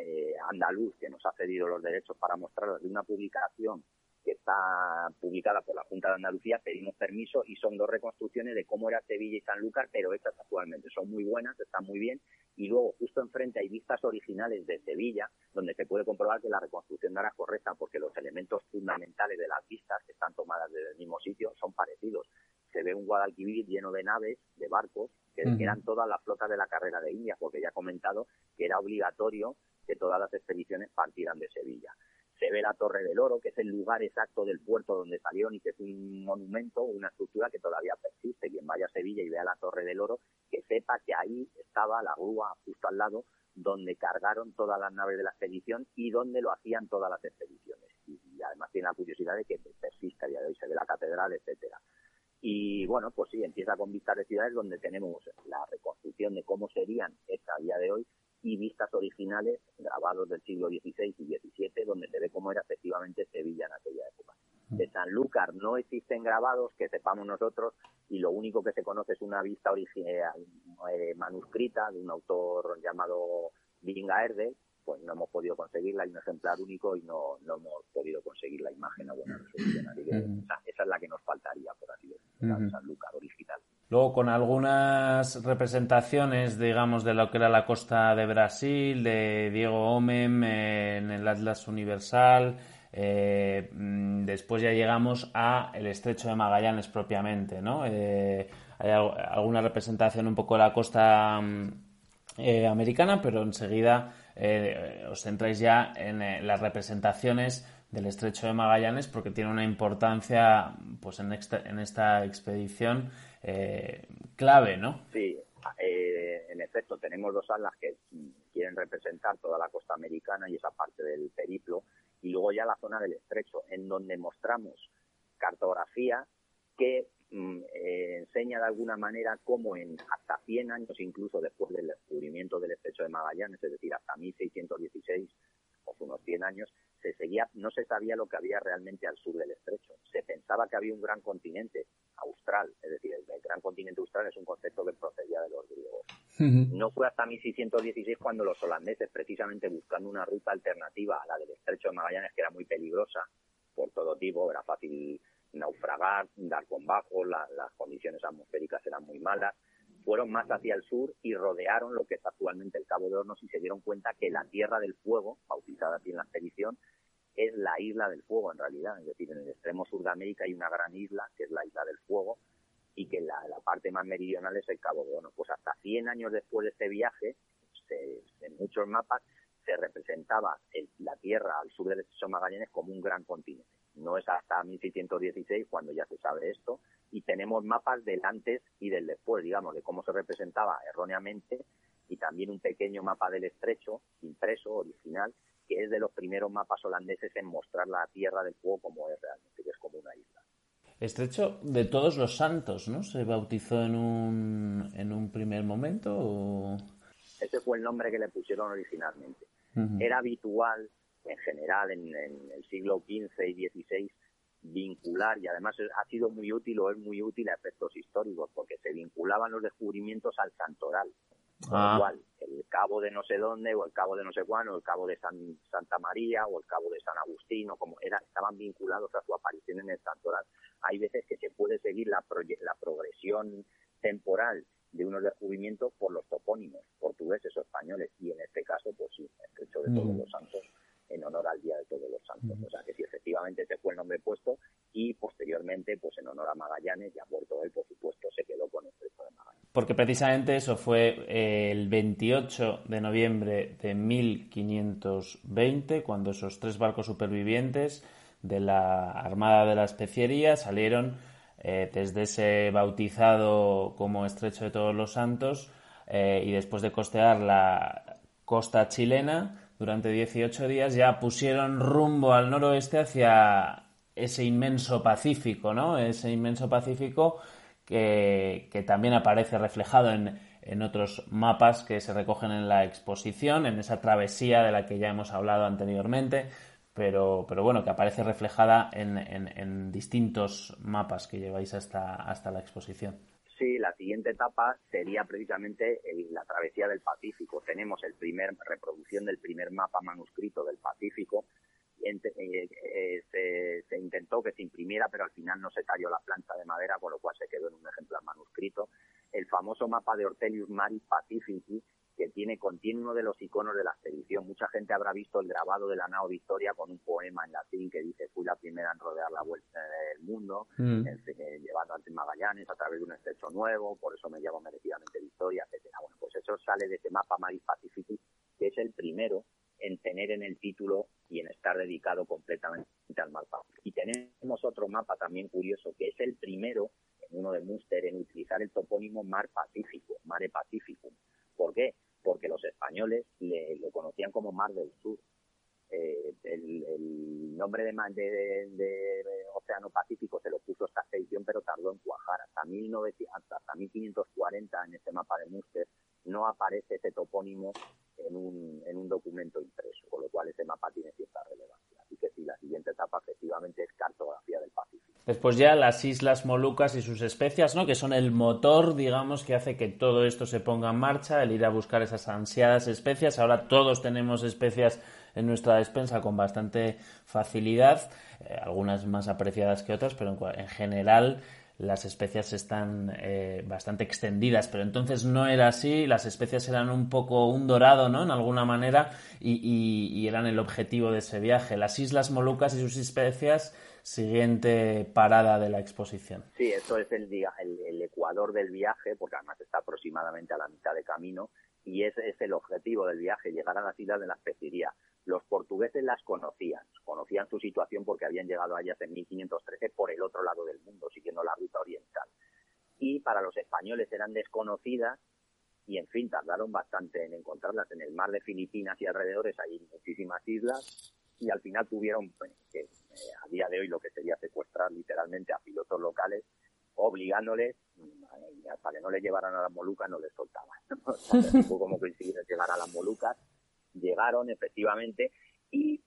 eh, andaluz que nos ha cedido los derechos para mostrarlas de una publicación que está publicada por la Junta de Andalucía, pedimos permiso y son dos reconstrucciones de cómo era Sevilla y Sanlúcar, pero hechas actualmente. Son muy buenas, están muy bien. Y luego, justo enfrente hay vistas originales de Sevilla, donde se puede comprobar que la reconstrucción no era correcta, porque los elementos fundamentales de las vistas, que están tomadas desde el mismo sitio, son parecidos. Se ve un Guadalquivir lleno de naves, de barcos, que eran todas las flotas de la carrera de India, porque ya he comentado que era obligatorio que todas las expediciones partieran de Sevilla se ve la Torre del Oro, que es el lugar exacto del puerto donde salieron y que es un monumento, una estructura que todavía persiste. Quien vaya a Sevilla y vea la Torre del Oro, que sepa que ahí estaba la grúa justo al lado donde cargaron todas las naves de la expedición y donde lo hacían todas las expediciones. Y, además tiene la curiosidad de que persiste a día de hoy, se ve la catedral, etcétera. Y bueno, pues sí, empieza con vistas de ciudades donde tenemos la reconstrucción de cómo serían esta a día de hoy y vistas originales grabados del siglo XVI y XVII, donde se ve cómo era efectivamente Sevilla en aquella época. De Sanlúcar no existen grabados que sepamos nosotros y lo único que se conoce es una vista original eh, manuscrita de un autor llamado Erde, pues no hemos podido conseguirla, hay un ejemplar único y no, no hemos podido conseguir la imagen a buena resolución. esa, es la que nos faltaría, por así decirlo. Luego con algunas representaciones, digamos, de lo que era la costa de Brasil, de Diego Omem en el Atlas Universal. Eh, después ya llegamos a el Estrecho de Magallanes propiamente, ¿no? Eh, hay alguna representación un poco de la costa mm, eh, americana, pero enseguida os centráis ya en las representaciones del Estrecho de Magallanes porque tiene una importancia pues en en esta expedición eh, clave, ¿no? Sí, eh, en efecto, tenemos dos alas que quieren representar toda la costa americana y esa parte del periplo, y luego ya la zona del estrecho, en donde mostramos cartografía que mm, eh, enseña de alguna manera cómo en hasta 100 años, incluso después del descubrimiento del estrecho de Magallanes, es decir, hasta 1616, o unos 100 años, se seguía, no se sabía lo que había realmente al sur del estrecho. Se pensaba que había un gran continente austral, es decir, el, gran continente austral es un concepto que procedía de los griegos. No fue hasta 1616 cuando los holandeses, precisamente buscando una ruta alternativa a la del estrecho de Magallanes, que era muy peligrosa por todo tipo, era fácil naufragar, dar con bajo, las condiciones atmosféricas eran muy malas, fueron más hacia el sur y rodearon lo que es actualmente el Cabo de Hornos y se dieron cuenta que la Tierra del Fuego, bautizada así en la expedición, es la isla del fuego en realidad, es decir, en el extremo sur de América hay una gran isla que es la isla del fuego y que la, parte más meridional es el Cabo de Hornos. Pues hasta 100 años después de este viaje, en muchos mapas se representaba la Tierra al sur del estrecho Magallanes como un gran continente. No es hasta 1616 cuando ya se sabe esto y tenemos mapas del antes y del después, digamos, de cómo se representaba erróneamente y también un pequeño mapa del estrecho impreso, original, que es de los primeros mapas holandeses en mostrar la Tierra del Fuego como es realmente, que es como una isla. Estrecho de todos los santos, ¿no? ¿Se bautizó en un, en un primer momento? Ese fue el nombre que le pusieron originalmente. Era habitual, en general, en, el siglo XV y XVI, vincular, y además ha sido muy útil o es muy útil a efectos históricos, porque se vinculaban los descubrimientos al santoral. Ah. Igual, el cabo de no sé dónde, o el cabo de no sé cuándo, o el cabo de San, Santa María, o el cabo de San Agustín, o como era, estaban vinculados a su aparición en el santoral. Hay veces que se puede seguir la, la progresión temporal de unos descubrimientos por los topónimos portugueses o españoles, y en este caso, pues sí, el hecho de todos mm. los santos en honor al Día de Todos los Santos. O sea que sí, efectivamente ese fue el nombre puesto y posteriormente, pues en honor a Magallanes, ya muerto él, por supuesto, se quedó con el Estrecho de Magallanes. Porque precisamente eso fue eh, el 28 de noviembre de 1520, cuando esos tres barcos supervivientes de la Armada de la Especiería salieron eh, desde ese bautizado como Estrecho de Todos los Santos eh, y después de costear la costa chilena, durante 18 días ya pusieron rumbo al noroeste hacia ese inmenso Pacífico, ¿no? Ese inmenso Pacífico que, también aparece reflejado en, en, otros mapas que se recogen en la exposición, en esa travesía de la que ya hemos hablado anteriormente, pero, pero bueno, que aparece reflejada en, en distintos mapas que lleváis hasta, hasta la exposición. Sí, la siguiente etapa sería precisamente la travesía del Pacífico. Tenemos el primer reproducción del primer mapa manuscrito del Pacífico. Eh, eh, se, intentó que se imprimiera, pero al final no se talló la plancha de madera, con lo cual se quedó en un ejemplar manuscrito. El famoso mapa de Ortelius Maris Pacifici, que tiene, contiene uno de los iconos de la expedición. Mucha gente habrá visto el grabado de la nao Victoria con un poema en latín que dice fui la primera en rodear la vuelta del mundo, mm. llevando ante Magallanes a través de un estrecho nuevo, por eso me llamo merecidamente Victoria, etcétera. Bueno, pues eso sale de ese mapa Maris Pacifici, que es el primero en tener en el título y en estar dedicado completamente al mar Pacífico. Y tenemos otro mapa también curioso, que es el primero en uno de Munster en utilizar el topónimo Mar Pacífico, Mare Pacificum. ¿Por qué? Porque los españoles le, lo conocían como Mar del Sur. Eh, el, nombre de, de, de, Océano Pacífico se lo puso esta expedición, pero tardó en cuajar. Hasta, 1900, hasta 1540 en este mapa de Munster no aparece ese topónimo en un, en un documento impreso, con lo cual ese mapa tiene cierta relevancia. Así que sí, la siguiente etapa efectivamente es cartografía del Pacífico. Después ya las Islas Molucas y sus especias, ¿no? Que son el motor, digamos, que hace que todo esto se ponga en marcha, el ir a buscar esas ansiadas especias. Ahora todos tenemos especias en nuestra despensa con bastante facilidad, eh, algunas más apreciadas que otras, pero en, general las especias están eh, bastante extendidas, pero entonces no era así, las especias eran un poco un dorado, ¿no? En alguna manera, y eran el objetivo de ese viaje. Las Islas Molucas y sus especias siguiente parada de la exposición. Sí, eso es el, el, ecuador del viaje, porque además está aproximadamente a la mitad de camino, y ese es el objetivo del viaje, llegar a las islas de la especería. Los portugueses las conocían, conocían su situación porque habían llegado a ellas en 1513 por el otro lado del mundo, siguiendo la ruta oriental. Y para los españoles eran desconocidas y en fin, tardaron bastante en encontrarlas. En el mar de Filipinas y alrededores hay muchísimas islas y al final tuvieron pues, que eh, a día de hoy lo que sería secuestrar literalmente a pilotos locales obligándoles hasta que no les llevaran a las Molucas no les soltaban. Fue como llegar a las Molucas, llegaron efectivamente y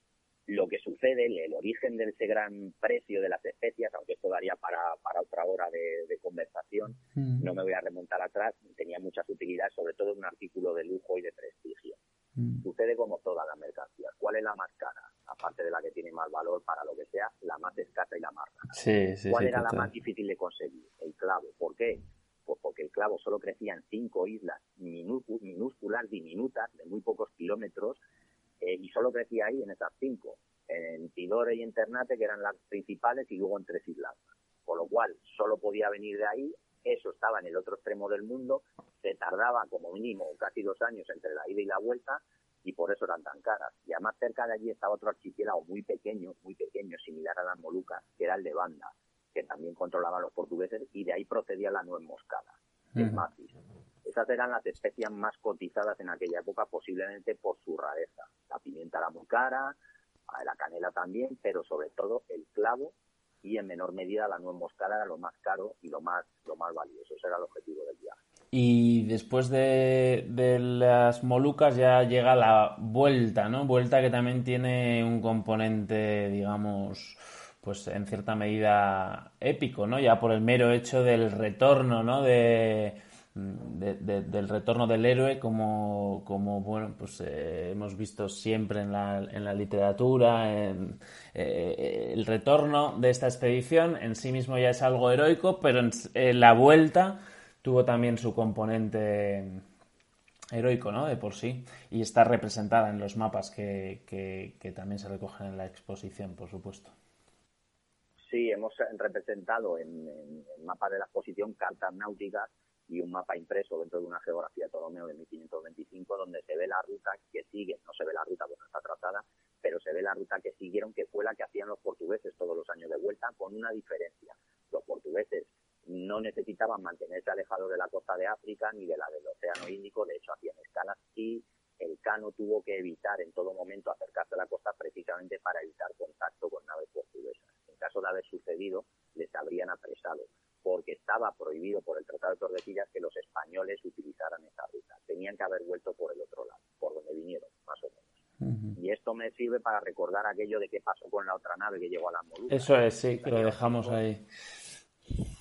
lo que sucede, el, origen de ese gran precio de las especias, aunque esto daría para, para otra hora de, conversación, mm. no me voy a remontar atrás, tenía muchas utilidades, sobre todo un artículo de lujo y de prestigio. Mm. Sucede como todas las mercancías. ¿Cuál es la más cara? Aparte de la que tiene más valor para lo que sea, la más escasa y la más rara. ¿Cuál era la más difícil de conseguir? El clavo. ¿Por qué? Porque el clavo solo crecía en cinco islas minúsculas, diminutas, de muy pocos kilómetros, eh, y solo crecía ahí en esas cinco, en Tidore y en Ternate, que eran las principales, y luego en tres islas. Con lo cual, solo podía venir de ahí, eso estaba en el otro extremo del mundo, se tardaba como mínimo casi dos años entre la ida y la vuelta, y por eso eran tan caras. Y además cerca de allí estaba otro archipiélago muy pequeño, muy pequeño, similar a las Molucas, que era el de Banda, que también controlaban los portugueses, y de ahí procedía la nuez moscada, el macis. Esas eran las especias más cotizadas en aquella época, posiblemente por su rareza. La pimienta era muy cara, la canela también, pero sobre todo el clavo y en menor medida la nuez moscada era lo más caro y lo más, lo más valioso. Ese era el objetivo del viaje. Y después de, de, las Molucas ya llega la vuelta, ¿no? Vuelta que también tiene un componente, digamos, pues en cierta medida épico, ¿no? Ya por el mero hecho del retorno, ¿no? De, del retorno del héroe como, como bueno pues eh, hemos visto siempre en la, en la literatura en, eh, el retorno de esta expedición en sí mismo ya es algo heroico pero en, la vuelta tuvo también su componente heroico ¿no? de por sí y está representada en los mapas que, que, también se recogen en la exposición por supuesto Sí, hemos representado en, en el mapa de la exposición cartas náuticas y un mapa impreso dentro de una geografía de Ptolomeo de 1525 donde se ve la ruta que sigue, no se ve la ruta porque está trazada, pero se ve la ruta que siguieron, que fue la que hacían los portugueses todos los años de vuelta, con una diferencia. Los portugueses no necesitaban mantenerse alejados de la costa de África ni de la del Océano Índico, de hecho hacían escalas y el Cano tuvo que evitar en todo momento acercarse a la costa precisamente para evitar contacto con naves portuguesas. Caso de haber sucedido, les habrían apresado porque estaba prohibido por el Tratado de Tordesillas que los españoles utilizaran esa ruta. Tenían que haber vuelto por el otro lado, por donde vinieron, más o menos. Y esto me sirve para recordar aquello de qué pasó con la otra nave que llegó a las Molucas. Eso es, sí, que lo dejamos ahí.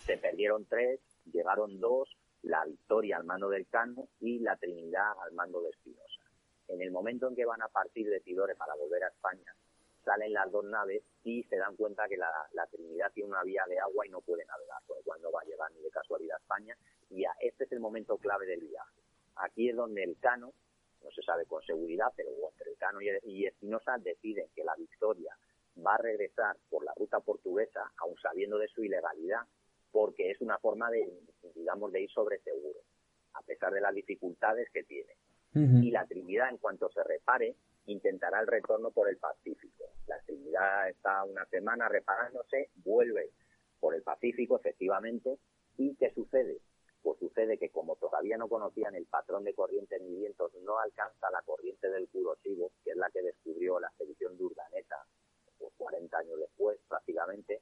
Se perdieron tres, llegaron dos, la Victoria al mando del Cano y la Trinidad al mando de Espinosa. En el momento en que van a partir de Tidore para volver a España, salen las dos naves y se dan cuenta que la, Trinidad tiene una vía de agua y no puede navegar, por lo cual no va a llegar ni de casualidad a España. Y este es el momento clave del viaje. Aquí es donde el Cano, no se sabe con seguridad, pero entre el Cano y Espinosa deciden que la Victoria va a regresar por la ruta portuguesa, aun sabiendo de su ilegalidad, porque es una forma de, digamos, de ir sobre seguro, a pesar de las dificultades que tiene. Y la Trinidad, en cuanto se repare, intentará el retorno por el Pacífico. La Trinidad está una semana reparándose, vuelve por el Pacífico, efectivamente. ¿Y qué sucede? Pues sucede que como todavía no conocían el patrón de corrientes ni vientos, no alcanza la corriente del Curosivo, que es la que descubrió la expedición de Urdaneta, pues 40 años después prácticamente,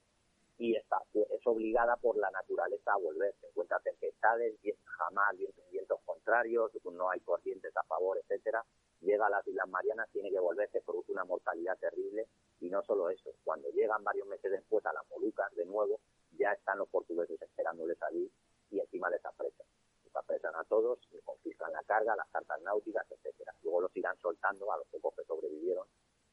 y está, es obligada por la naturaleza a volver. Se encuentra tempestades, jamás vientos contrarios, no hay corrientes a favor, etcétera llega a las Islas Marianas, tiene que volver, se produce una mortalidad terrible no solo eso, cuando llegan varios meses después a las Molucas de nuevo, ya están los portugueses esperándoles allí y encima les apresan. Les apresan a todos, les confiscan la carga, las cartas náuticas, etcétera. Luego los irán soltando a los pocos que sobrevivieron,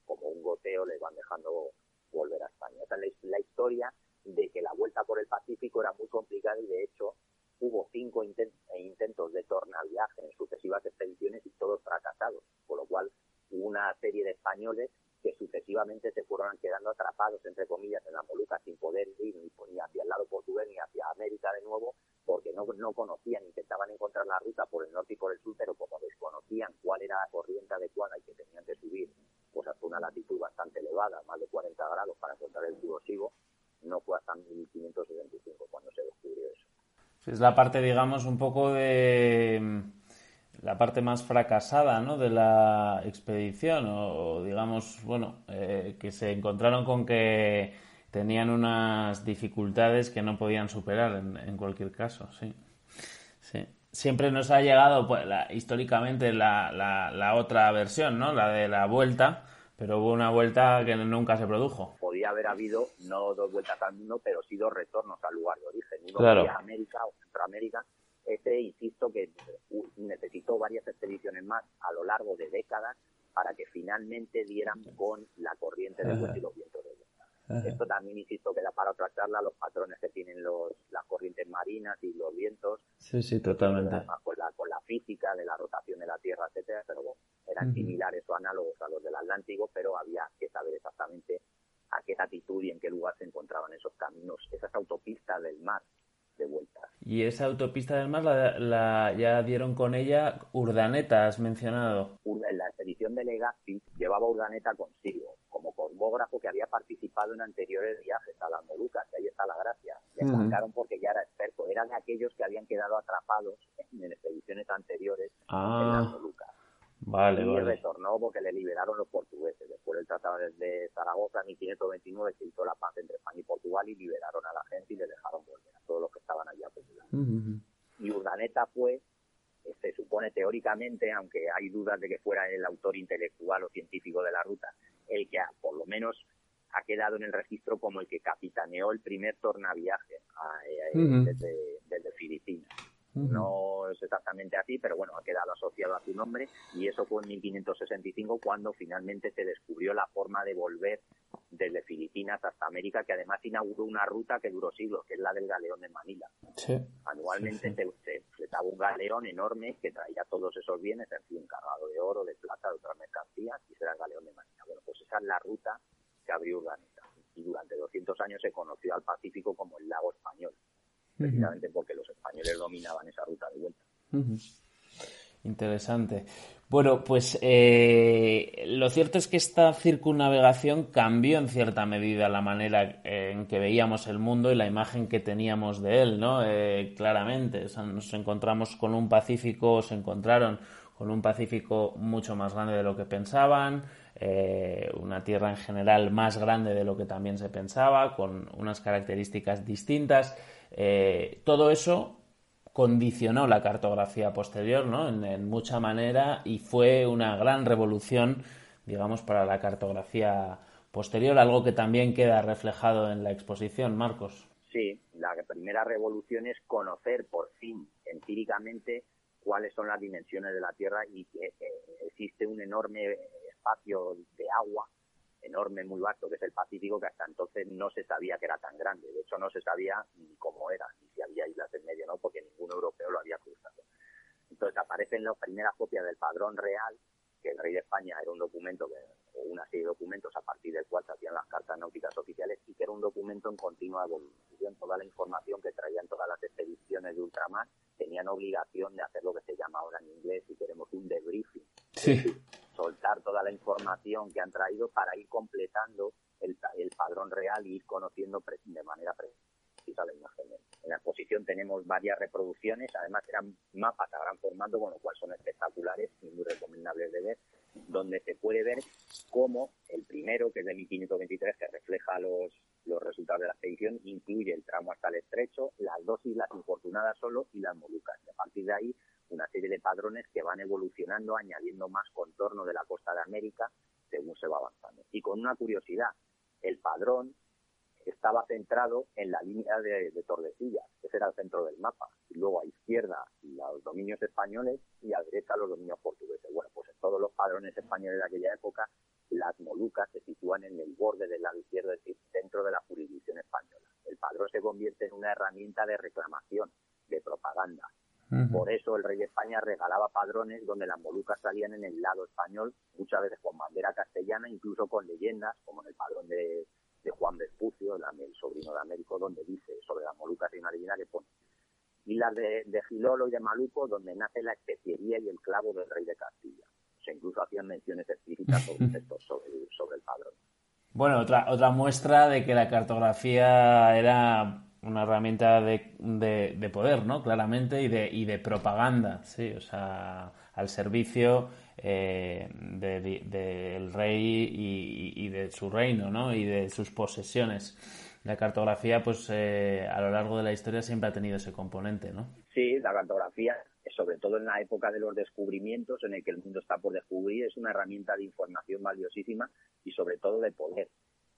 como un goteo les van dejando volver a España. Esa es la historia de que la vuelta por el Pacífico era muy complicada y de hecho hubo cinco intentos de tornaviaje en sucesivas expediciones y todos fracasados, por lo cual hubo una serie de españoles que sucesivamente se fueron quedando atrapados, entre comillas, en la Molucas sin poder ir ni, hacia el lado portugués ni hacia América de nuevo, porque no, no conocían, intentaban encontrar la ruta por el norte y por el sur, pero como desconocían cuál era la corriente adecuada y que tenían que subir pues hasta una latitud bastante elevada, más de 40 grados, para encontrar el Sigo, no fue hasta 1575 cuando se descubrió eso. Es la parte, digamos, un poco de la parte más fracasada ¿no? de la expedición o, digamos, bueno, eh, que se encontraron con que tenían unas dificultades que no podían superar en, cualquier caso, sí. sí. Siempre nos ha llegado pues, históricamente la, la, otra versión, ¿no? La de la vuelta, pero hubo una vuelta que nunca se produjo. Podía haber habido no dos vueltas al mundo, pero sí dos retornos al lugar de origen. Uno claro. a América o Centroamérica ese, insisto, que necesitó varias expediciones más a lo largo de décadas para que finalmente dieran con la corriente de viento y los vientos de viento. Esto también, insisto, queda para otra charla, los patrones que tienen los, las corrientes marinas y los vientos. Sí, sí, totalmente. Con la, con la física de la rotación de la Tierra, etcétera, pero bueno, eran similares o análogos a los del Atlántico, pero había que saber exactamente a qué latitud y en qué lugar se encontraban esos caminos, esas autopistas del mar de vuelta. Y esa autopista del mar la, ya dieron con ella Urdaneta, has mencionado. En la expedición de Legazpi llevaba Urdaneta consigo, como cosmógrafo que había participado en anteriores viajes a las Molucas, que ahí está la gracia. Le sacaron porque ya era experto, eran de aquellos que habían quedado atrapados en expediciones anteriores en las ah. Molucas. Vale, y retornó porque le liberaron los portugueses. Después del Tratado de Zaragoza en 1529 se hizo la paz entre España y Portugal y liberaron a la gente y le dejaron volver a todos los que estaban allá. Y Urdaneta fue, eh, se supone teóricamente, aunque hay dudas de que fuera el autor intelectual o científico de la ruta, el que por lo menos ha quedado en el registro como el que capitaneó el primer tornaviaje a, eh, desde, desde Filipinas. No es exactamente así, pero bueno, ha quedado asociado a su nombre y eso fue en 1565 cuando finalmente se descubrió la forma de volver desde Filipinas hasta América, que además inauguró una ruta que duró siglos, que es la del galeón de Manila. Anualmente Se, fletaba un galeón enorme que traía todos esos bienes, en fin, cargado de oro, de plata, de otras mercancías, y ese era el galeón de Manila. Bueno, pues esa es la ruta que abrió Urdaneta. Y durante 200 años se conoció al Pacífico como el lago español precisamente porque los españoles dominaban esa ruta de vuelta. Interesante. Bueno, pues eh, lo cierto es que esta circunnavegación cambió en cierta medida la manera en que veíamos el mundo y la imagen que teníamos de él, ¿no? Eh, claramente, nos encontramos con un Pacífico, se encontraron con un Pacífico mucho más grande de lo que pensaban, eh, una tierra en general más grande de lo que también se pensaba, con unas características distintas. Eh, todo eso condicionó la cartografía posterior, ¿no? En, mucha manera y fue una gran revolución, digamos, para la cartografía posterior, algo que también queda reflejado en la exposición, Marcos. Sí, la primera revolución es conocer por fin empíricamente cuáles son las dimensiones de la Tierra y que eh, existe un enorme espacio de agua enorme, muy vasto, que es el Pacífico, que hasta entonces no se sabía que era tan grande. De hecho, no se sabía ni cómo era, ni si había islas en medio, ¿no? Porque ningún europeo lo había cruzado. Entonces aparecen las primeras copias del padrón real, que el rey de España era un documento, o una serie de documentos a partir del cual se hacían las cartas náuticas oficiales, y que era un documento en continua evolución. Toda la información que traían todas las expediciones de ultramar tenían obligación de hacer lo que se llama ahora en inglés, si queremos, un debriefing. Sí soltar toda la información que han traído para ir completando el, el padrón real y ir conociendo de manera precisa la imagen. En la exposición tenemos varias reproducciones, además eran mapas a gran formato, con lo cual son espectaculares y muy recomendables de ver, donde se puede ver cómo el primero, que es de 1523, que refleja los, los resultados de la expedición, incluye el tramo hasta el estrecho, las dos islas infortunadas solo y las Molucas. a partir de ahí una serie de padrones que van evolucionando, añadiendo más contorno de la costa de América según se va avanzando. Y con una curiosidad, el padrón estaba centrado en la línea de, Tordesillas, ese era el centro del mapa. Y luego a izquierda los dominios españoles y a derecha los dominios portugueses. Bueno, pues en todos los padrones españoles de aquella época, las Molucas se sitúan en el borde del lado izquierdo, es decir, dentro de la jurisdicción española. El padrón se convierte en una herramienta de reclamación, de por eso el rey de España regalaba padrones donde las Molucas salían en el lado español, muchas veces con bandera castellana, incluso con leyendas, como en el padrón de, Juan Vespucio, el, sobrino de Américo, donde dice sobre las Molucas y una leyenda que pone islas de, de Gilolo y de Maluco, donde nace la especiería y el clavo del rey de Castilla. O sea, incluso hacían menciones explícitas sobre, sobre, el padrón. Bueno, otra, otra muestra de que la cartografía era una herramienta de, de, poder, ¿no? Claramente, y de, y de propaganda, sí, o sea, al servicio eh, del rey y, de su reino, ¿no? Y de sus posesiones. La cartografía, pues, eh, a lo largo de la historia siempre ha tenido ese componente, ¿no? Sí, la cartografía, sobre todo en la época de los descubrimientos, en el que el mundo está por descubrir, es una herramienta de información valiosísima y sobre todo de poder.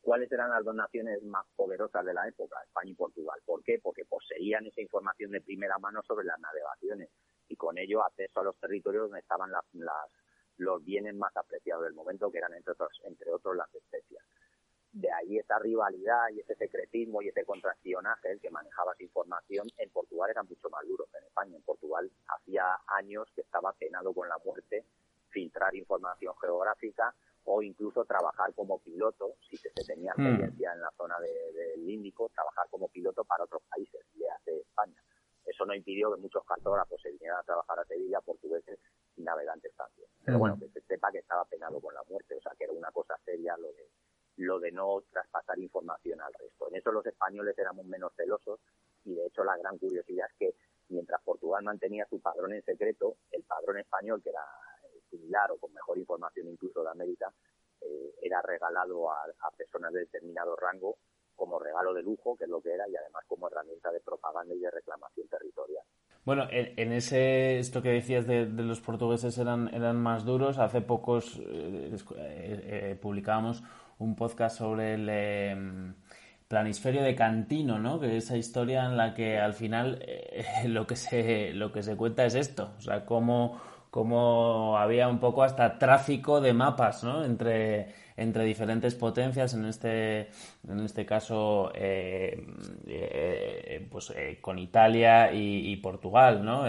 ¿Cuáles eran las dos naciones más poderosas de la época? España y Portugal. ¿Por qué? Porque poseían esa información de primera mano sobre las navegaciones y con ello acceso a los territorios donde estaban las, los bienes más apreciados del momento, que eran entre otros, entre otros las especias. De ahí esa rivalidad y ese secretismo y ese contraccionaje el que manejaba esa información en Portugal era mucho más duro que en España. En Portugal hacía años que estaba penado con la muerte filtrar información geográfica o incluso trabajar como piloto, si se, tenía hmm. experiencia en la zona del Índico, trabajar como piloto para otros países, le hace España. Eso no impidió que muchos cartógrafos se vinieran a trabajar a Sevilla, portugueses y navegantes también. Pero hmm. bueno, que se sepa que estaba penado con la muerte, o sea que era una cosa seria lo de lo de no traspasar información al resto. En eso los españoles éramos menos celosos y de hecho la gran curiosidad es que mientras Portugal mantenía su padrón en secreto, el padrón español, que era o con mejor información incluso de América, eh, era regalado a, personas de determinado rango como regalo de lujo, que es lo que era, y además como herramienta de propaganda y de reclamación territorial. Bueno, en, ese esto que decías de, los portugueses eran eran más duros. Hace pocos eh, eh, publicábamos un podcast sobre el em, planisferio de Cantino, ¿no? Que es esa historia en la que al final lo que se lo que se cuenta es esto, o sea, cómo como había un poco hasta tráfico de mapas ¿no? entre, entre diferentes potencias, en este, en este caso eh, eh, pues, eh, con Italia y, Portugal, ¿no?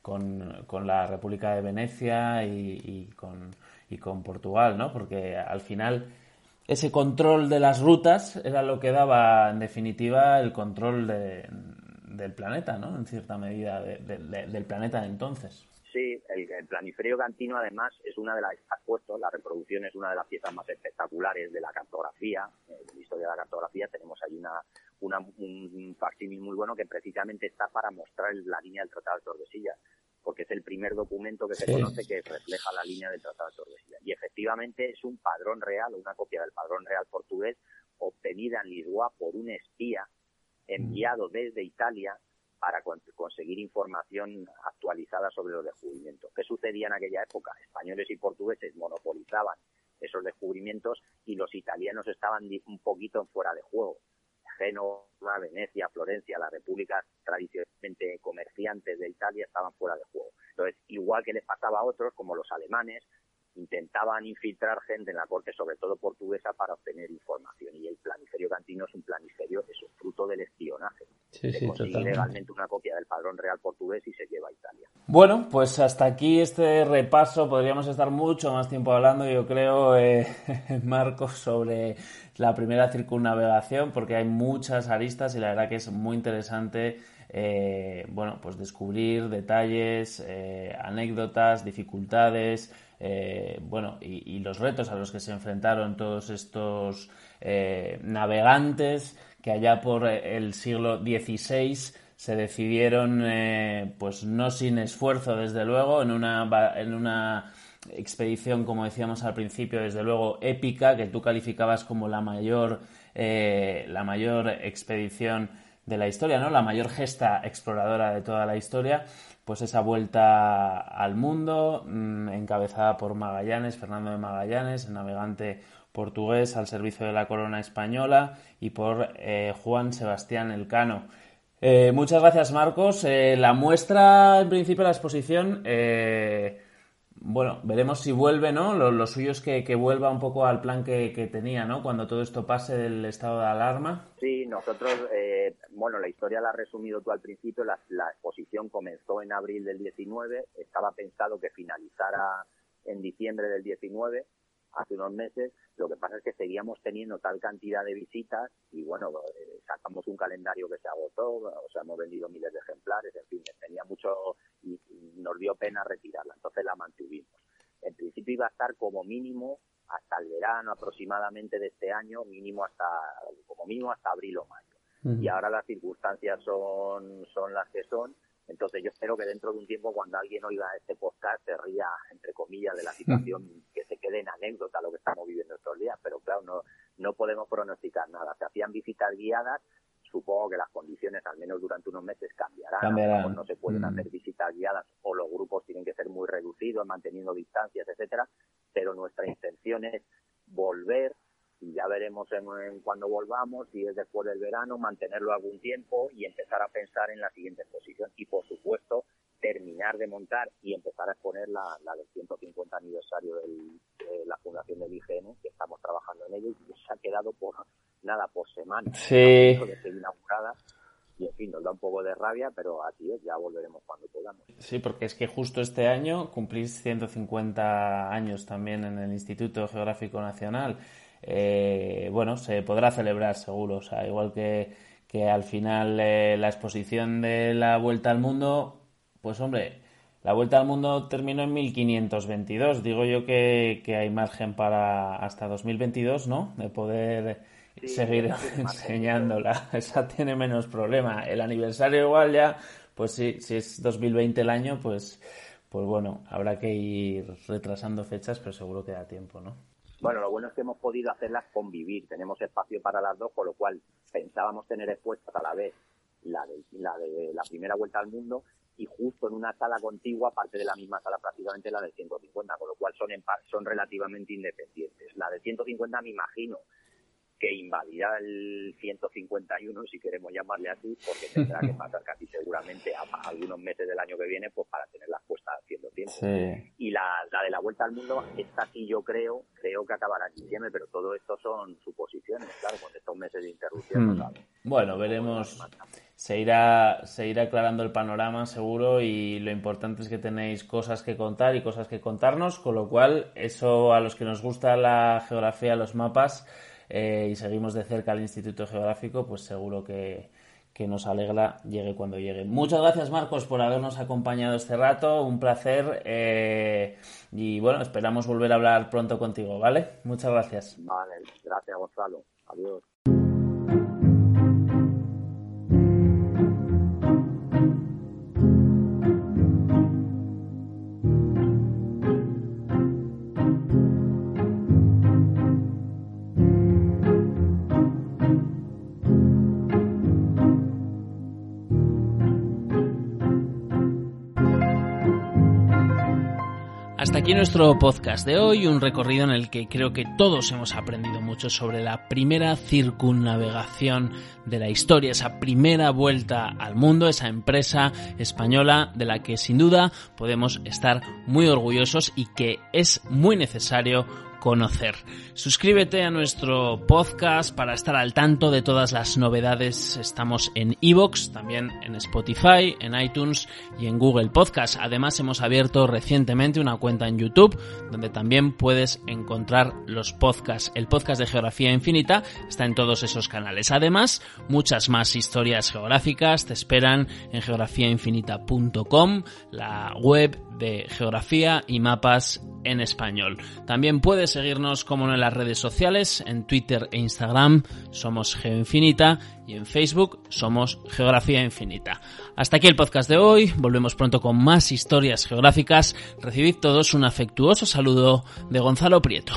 Con, con, la República de Venecia y, con, y con Portugal, ¿no? porque al final ese control de las rutas era lo que daba en definitiva el control de, del planeta, ¿no? en cierta medida, del planeta de entonces. Sí, el, el, planiferio cantino además es una de las puesto, la reproducción es una de las piezas más espectaculares de la cartografía, eh, de la historia de la cartografía. Tenemos ahí una, una un facsímil muy bueno que precisamente está para mostrar la línea del Tratado de Tordesillas, porque es el primer documento que se conoce que refleja la línea del Tratado de Tordesillas. Y efectivamente es un padrón real, una copia del padrón real portugués, obtenida en Lisboa por un espía enviado desde Italia para conseguir información actualizada sobre los descubrimientos. ¿Qué sucedía en aquella época? Españoles y portugueses monopolizaban esos descubrimientos y los italianos estaban un poquito fuera de juego. Génova, Venecia, Florencia, las repúblicas tradicionalmente comerciantes de Italia estaban fuera de juego. Entonces, igual que les pasaba a otros, como los alemanes, intentaban infiltrar gente en la corte, sobre todo portuguesa, para obtener información. Y el planiferio cantino es un planiferio, es un fruto del espionaje. se consigue legalmente una copia del padrón real portugués y se lleva a Italia. Bueno, pues hasta aquí este repaso. Podríamos estar mucho más tiempo hablando, yo creo, eh, Marcos, sobre la primera circunnavegación, porque hay muchas aristas y la verdad que es muy interesante. Eh, bueno, pues descubrir detalles, eh, anécdotas, dificultades, eh, bueno, y, los retos a los que se enfrentaron todos estos eh, navegantes que allá por el siglo XVI se decidieron, eh, pues no sin esfuerzo, desde luego, en una, en una expedición, como decíamos al principio, desde luego épica, que tú calificabas como la mayor, la mayor expedición de la historia, ¿no? La mayor gesta exploradora de toda la historia pues esa vuelta al mundo, mm, encabezada por Magallanes, Fernando de Magallanes, el navegante portugués al servicio de la corona española, y por eh, Juan Sebastián Elcano. Eh, muchas gracias, Marcos. Eh, la muestra, en principio, la exposición bueno, veremos si vuelve, ¿no? Lo, suyo es que, vuelva un poco al plan que, tenía, ¿no? Cuando todo esto pase del estado de alarma. Sí, nosotros, eh, bueno, la historia la has resumido tú al principio. La, la, exposición comenzó en abril del 19, estaba pensado que finalizara en diciembre del 19 hace unos meses. Lo que pasa es que seguíamos teniendo tal cantidad de visitas y bueno, eh, sacamos un calendario que se agotó, o sea, hemos vendido miles de ejemplares, en fin, tenía mucho y, nos dio pena retirarla, entonces la mantuvimos. En principio iba a estar como mínimo hasta el verano aproximadamente de este año, mínimo hasta, como mínimo hasta abril o mayo. y ahora las circunstancias son, son las que son. Entonces yo espero que dentro de un tiempo cuando alguien oiga este podcast se ría, entre comillas, de la situación, que se quede en anécdota lo que estamos viviendo estos días, pero claro, no, no podemos pronosticar nada. Se hacían visitas guiadas, supongo que las condiciones, al menos durante unos meses, cambiarán. Cambiarán. No se pueden Mm. hacer visitas guiadas o los grupos tienen que ser muy reducidos, manteniendo distancias, etcétera. Pero nuestra intención es volver y ya veremos en, en cuando volvamos, si es después del verano, mantenerlo algún tiempo y empezar a pensar en la siguiente exposición. Y por supuesto, terminar de montar y empezar a exponer la, la del 150 aniversario del- de la fundación del IGN, que estamos trabajando en ello y que se ha quedado por nada, por semana. Sí. De ser inaugurada. Y en fin, nos da un poco de rabia, pero así es, ya volveremos cuando podamos. Sí, porque es que justo este año cumplís 150 años también en el Instituto Geográfico Nacional. Eh, bueno, se podrá celebrar seguro, o sea, igual que, que al final eh, la exposición de la Vuelta al Mundo, pues hombre, la Vuelta al Mundo terminó en 1522. Digo yo que, que hay margen para hasta 2022, ¿no? De poder Sí, seguir enseñándola. Esa tiene menos problema. El aniversario igual ya, pues sí, si es 2020 el año, pues, pues bueno, habrá que ir retrasando fechas, pero seguro que da tiempo, ¿no? Bueno, lo bueno es que hemos podido hacerlas convivir. Tenemos espacio para las dos, con lo cual pensábamos tener expuestas a la vez la de, la de la primera vuelta al mundo y justo en una sala contigua, parte de la misma sala prácticamente la del 150, con lo cual son, en son relativamente independientes. La de 150 me imagino que invadirá el 151, si queremos llamarle así, porque tendrá que pasar casi seguramente a, a algunos meses del año que viene pues para puestas haciendo tiempo Sí. y la, la de la vuelta al mundo esta sí yo creo creo que acabará en diciembre pero todo esto son suposiciones claro con estos meses de interrupción no sabe. Bueno, veremos. Se irá, se irá aclarando el panorama seguro y lo importante es que tenéis cosas que contar y cosas que contarnos, con lo cual eso a los que nos gusta la geografía, los mapas eh, y seguimos de cerca al Instituto Geográfico, pues seguro que, que nos alegra llegue cuando llegue. Muchas gracias Marcos por habernos acompañado este rato, un placer eh, y bueno, esperamos volver a hablar pronto contigo, ¿vale? Muchas gracias. vale gracias Gonzalo adiós Hasta aquí nuestro podcast de hoy, un recorrido en el que creo que todos hemos aprendido mucho sobre la primera circunnavegación de la historia, esa primera vuelta al mundo, esa empresa española de la que sin duda podemos estar muy orgullosos y que es muy necesario conocer. Suscríbete a nuestro podcast para estar al tanto de todas las novedades. Estamos en iVoox, también en Spotify, en iTunes y en Google Podcast. Además hemos abierto recientemente una cuenta en YouTube donde también puedes encontrar los podcasts. El podcast de Geografía Infinita está en todos esos canales. Además, muchas más historias geográficas te esperan en geografiainfinita.com, la web de geografía y mapas en español. También puedes seguirnos como en las redes sociales, en Twitter e Instagram somos GeoInfinita y en Facebook somos Geografía Infinita. Hasta aquí el podcast de hoy, volvemos pronto con más historias geográficas. Recibid todos un afectuoso saludo de Gonzalo Prieto.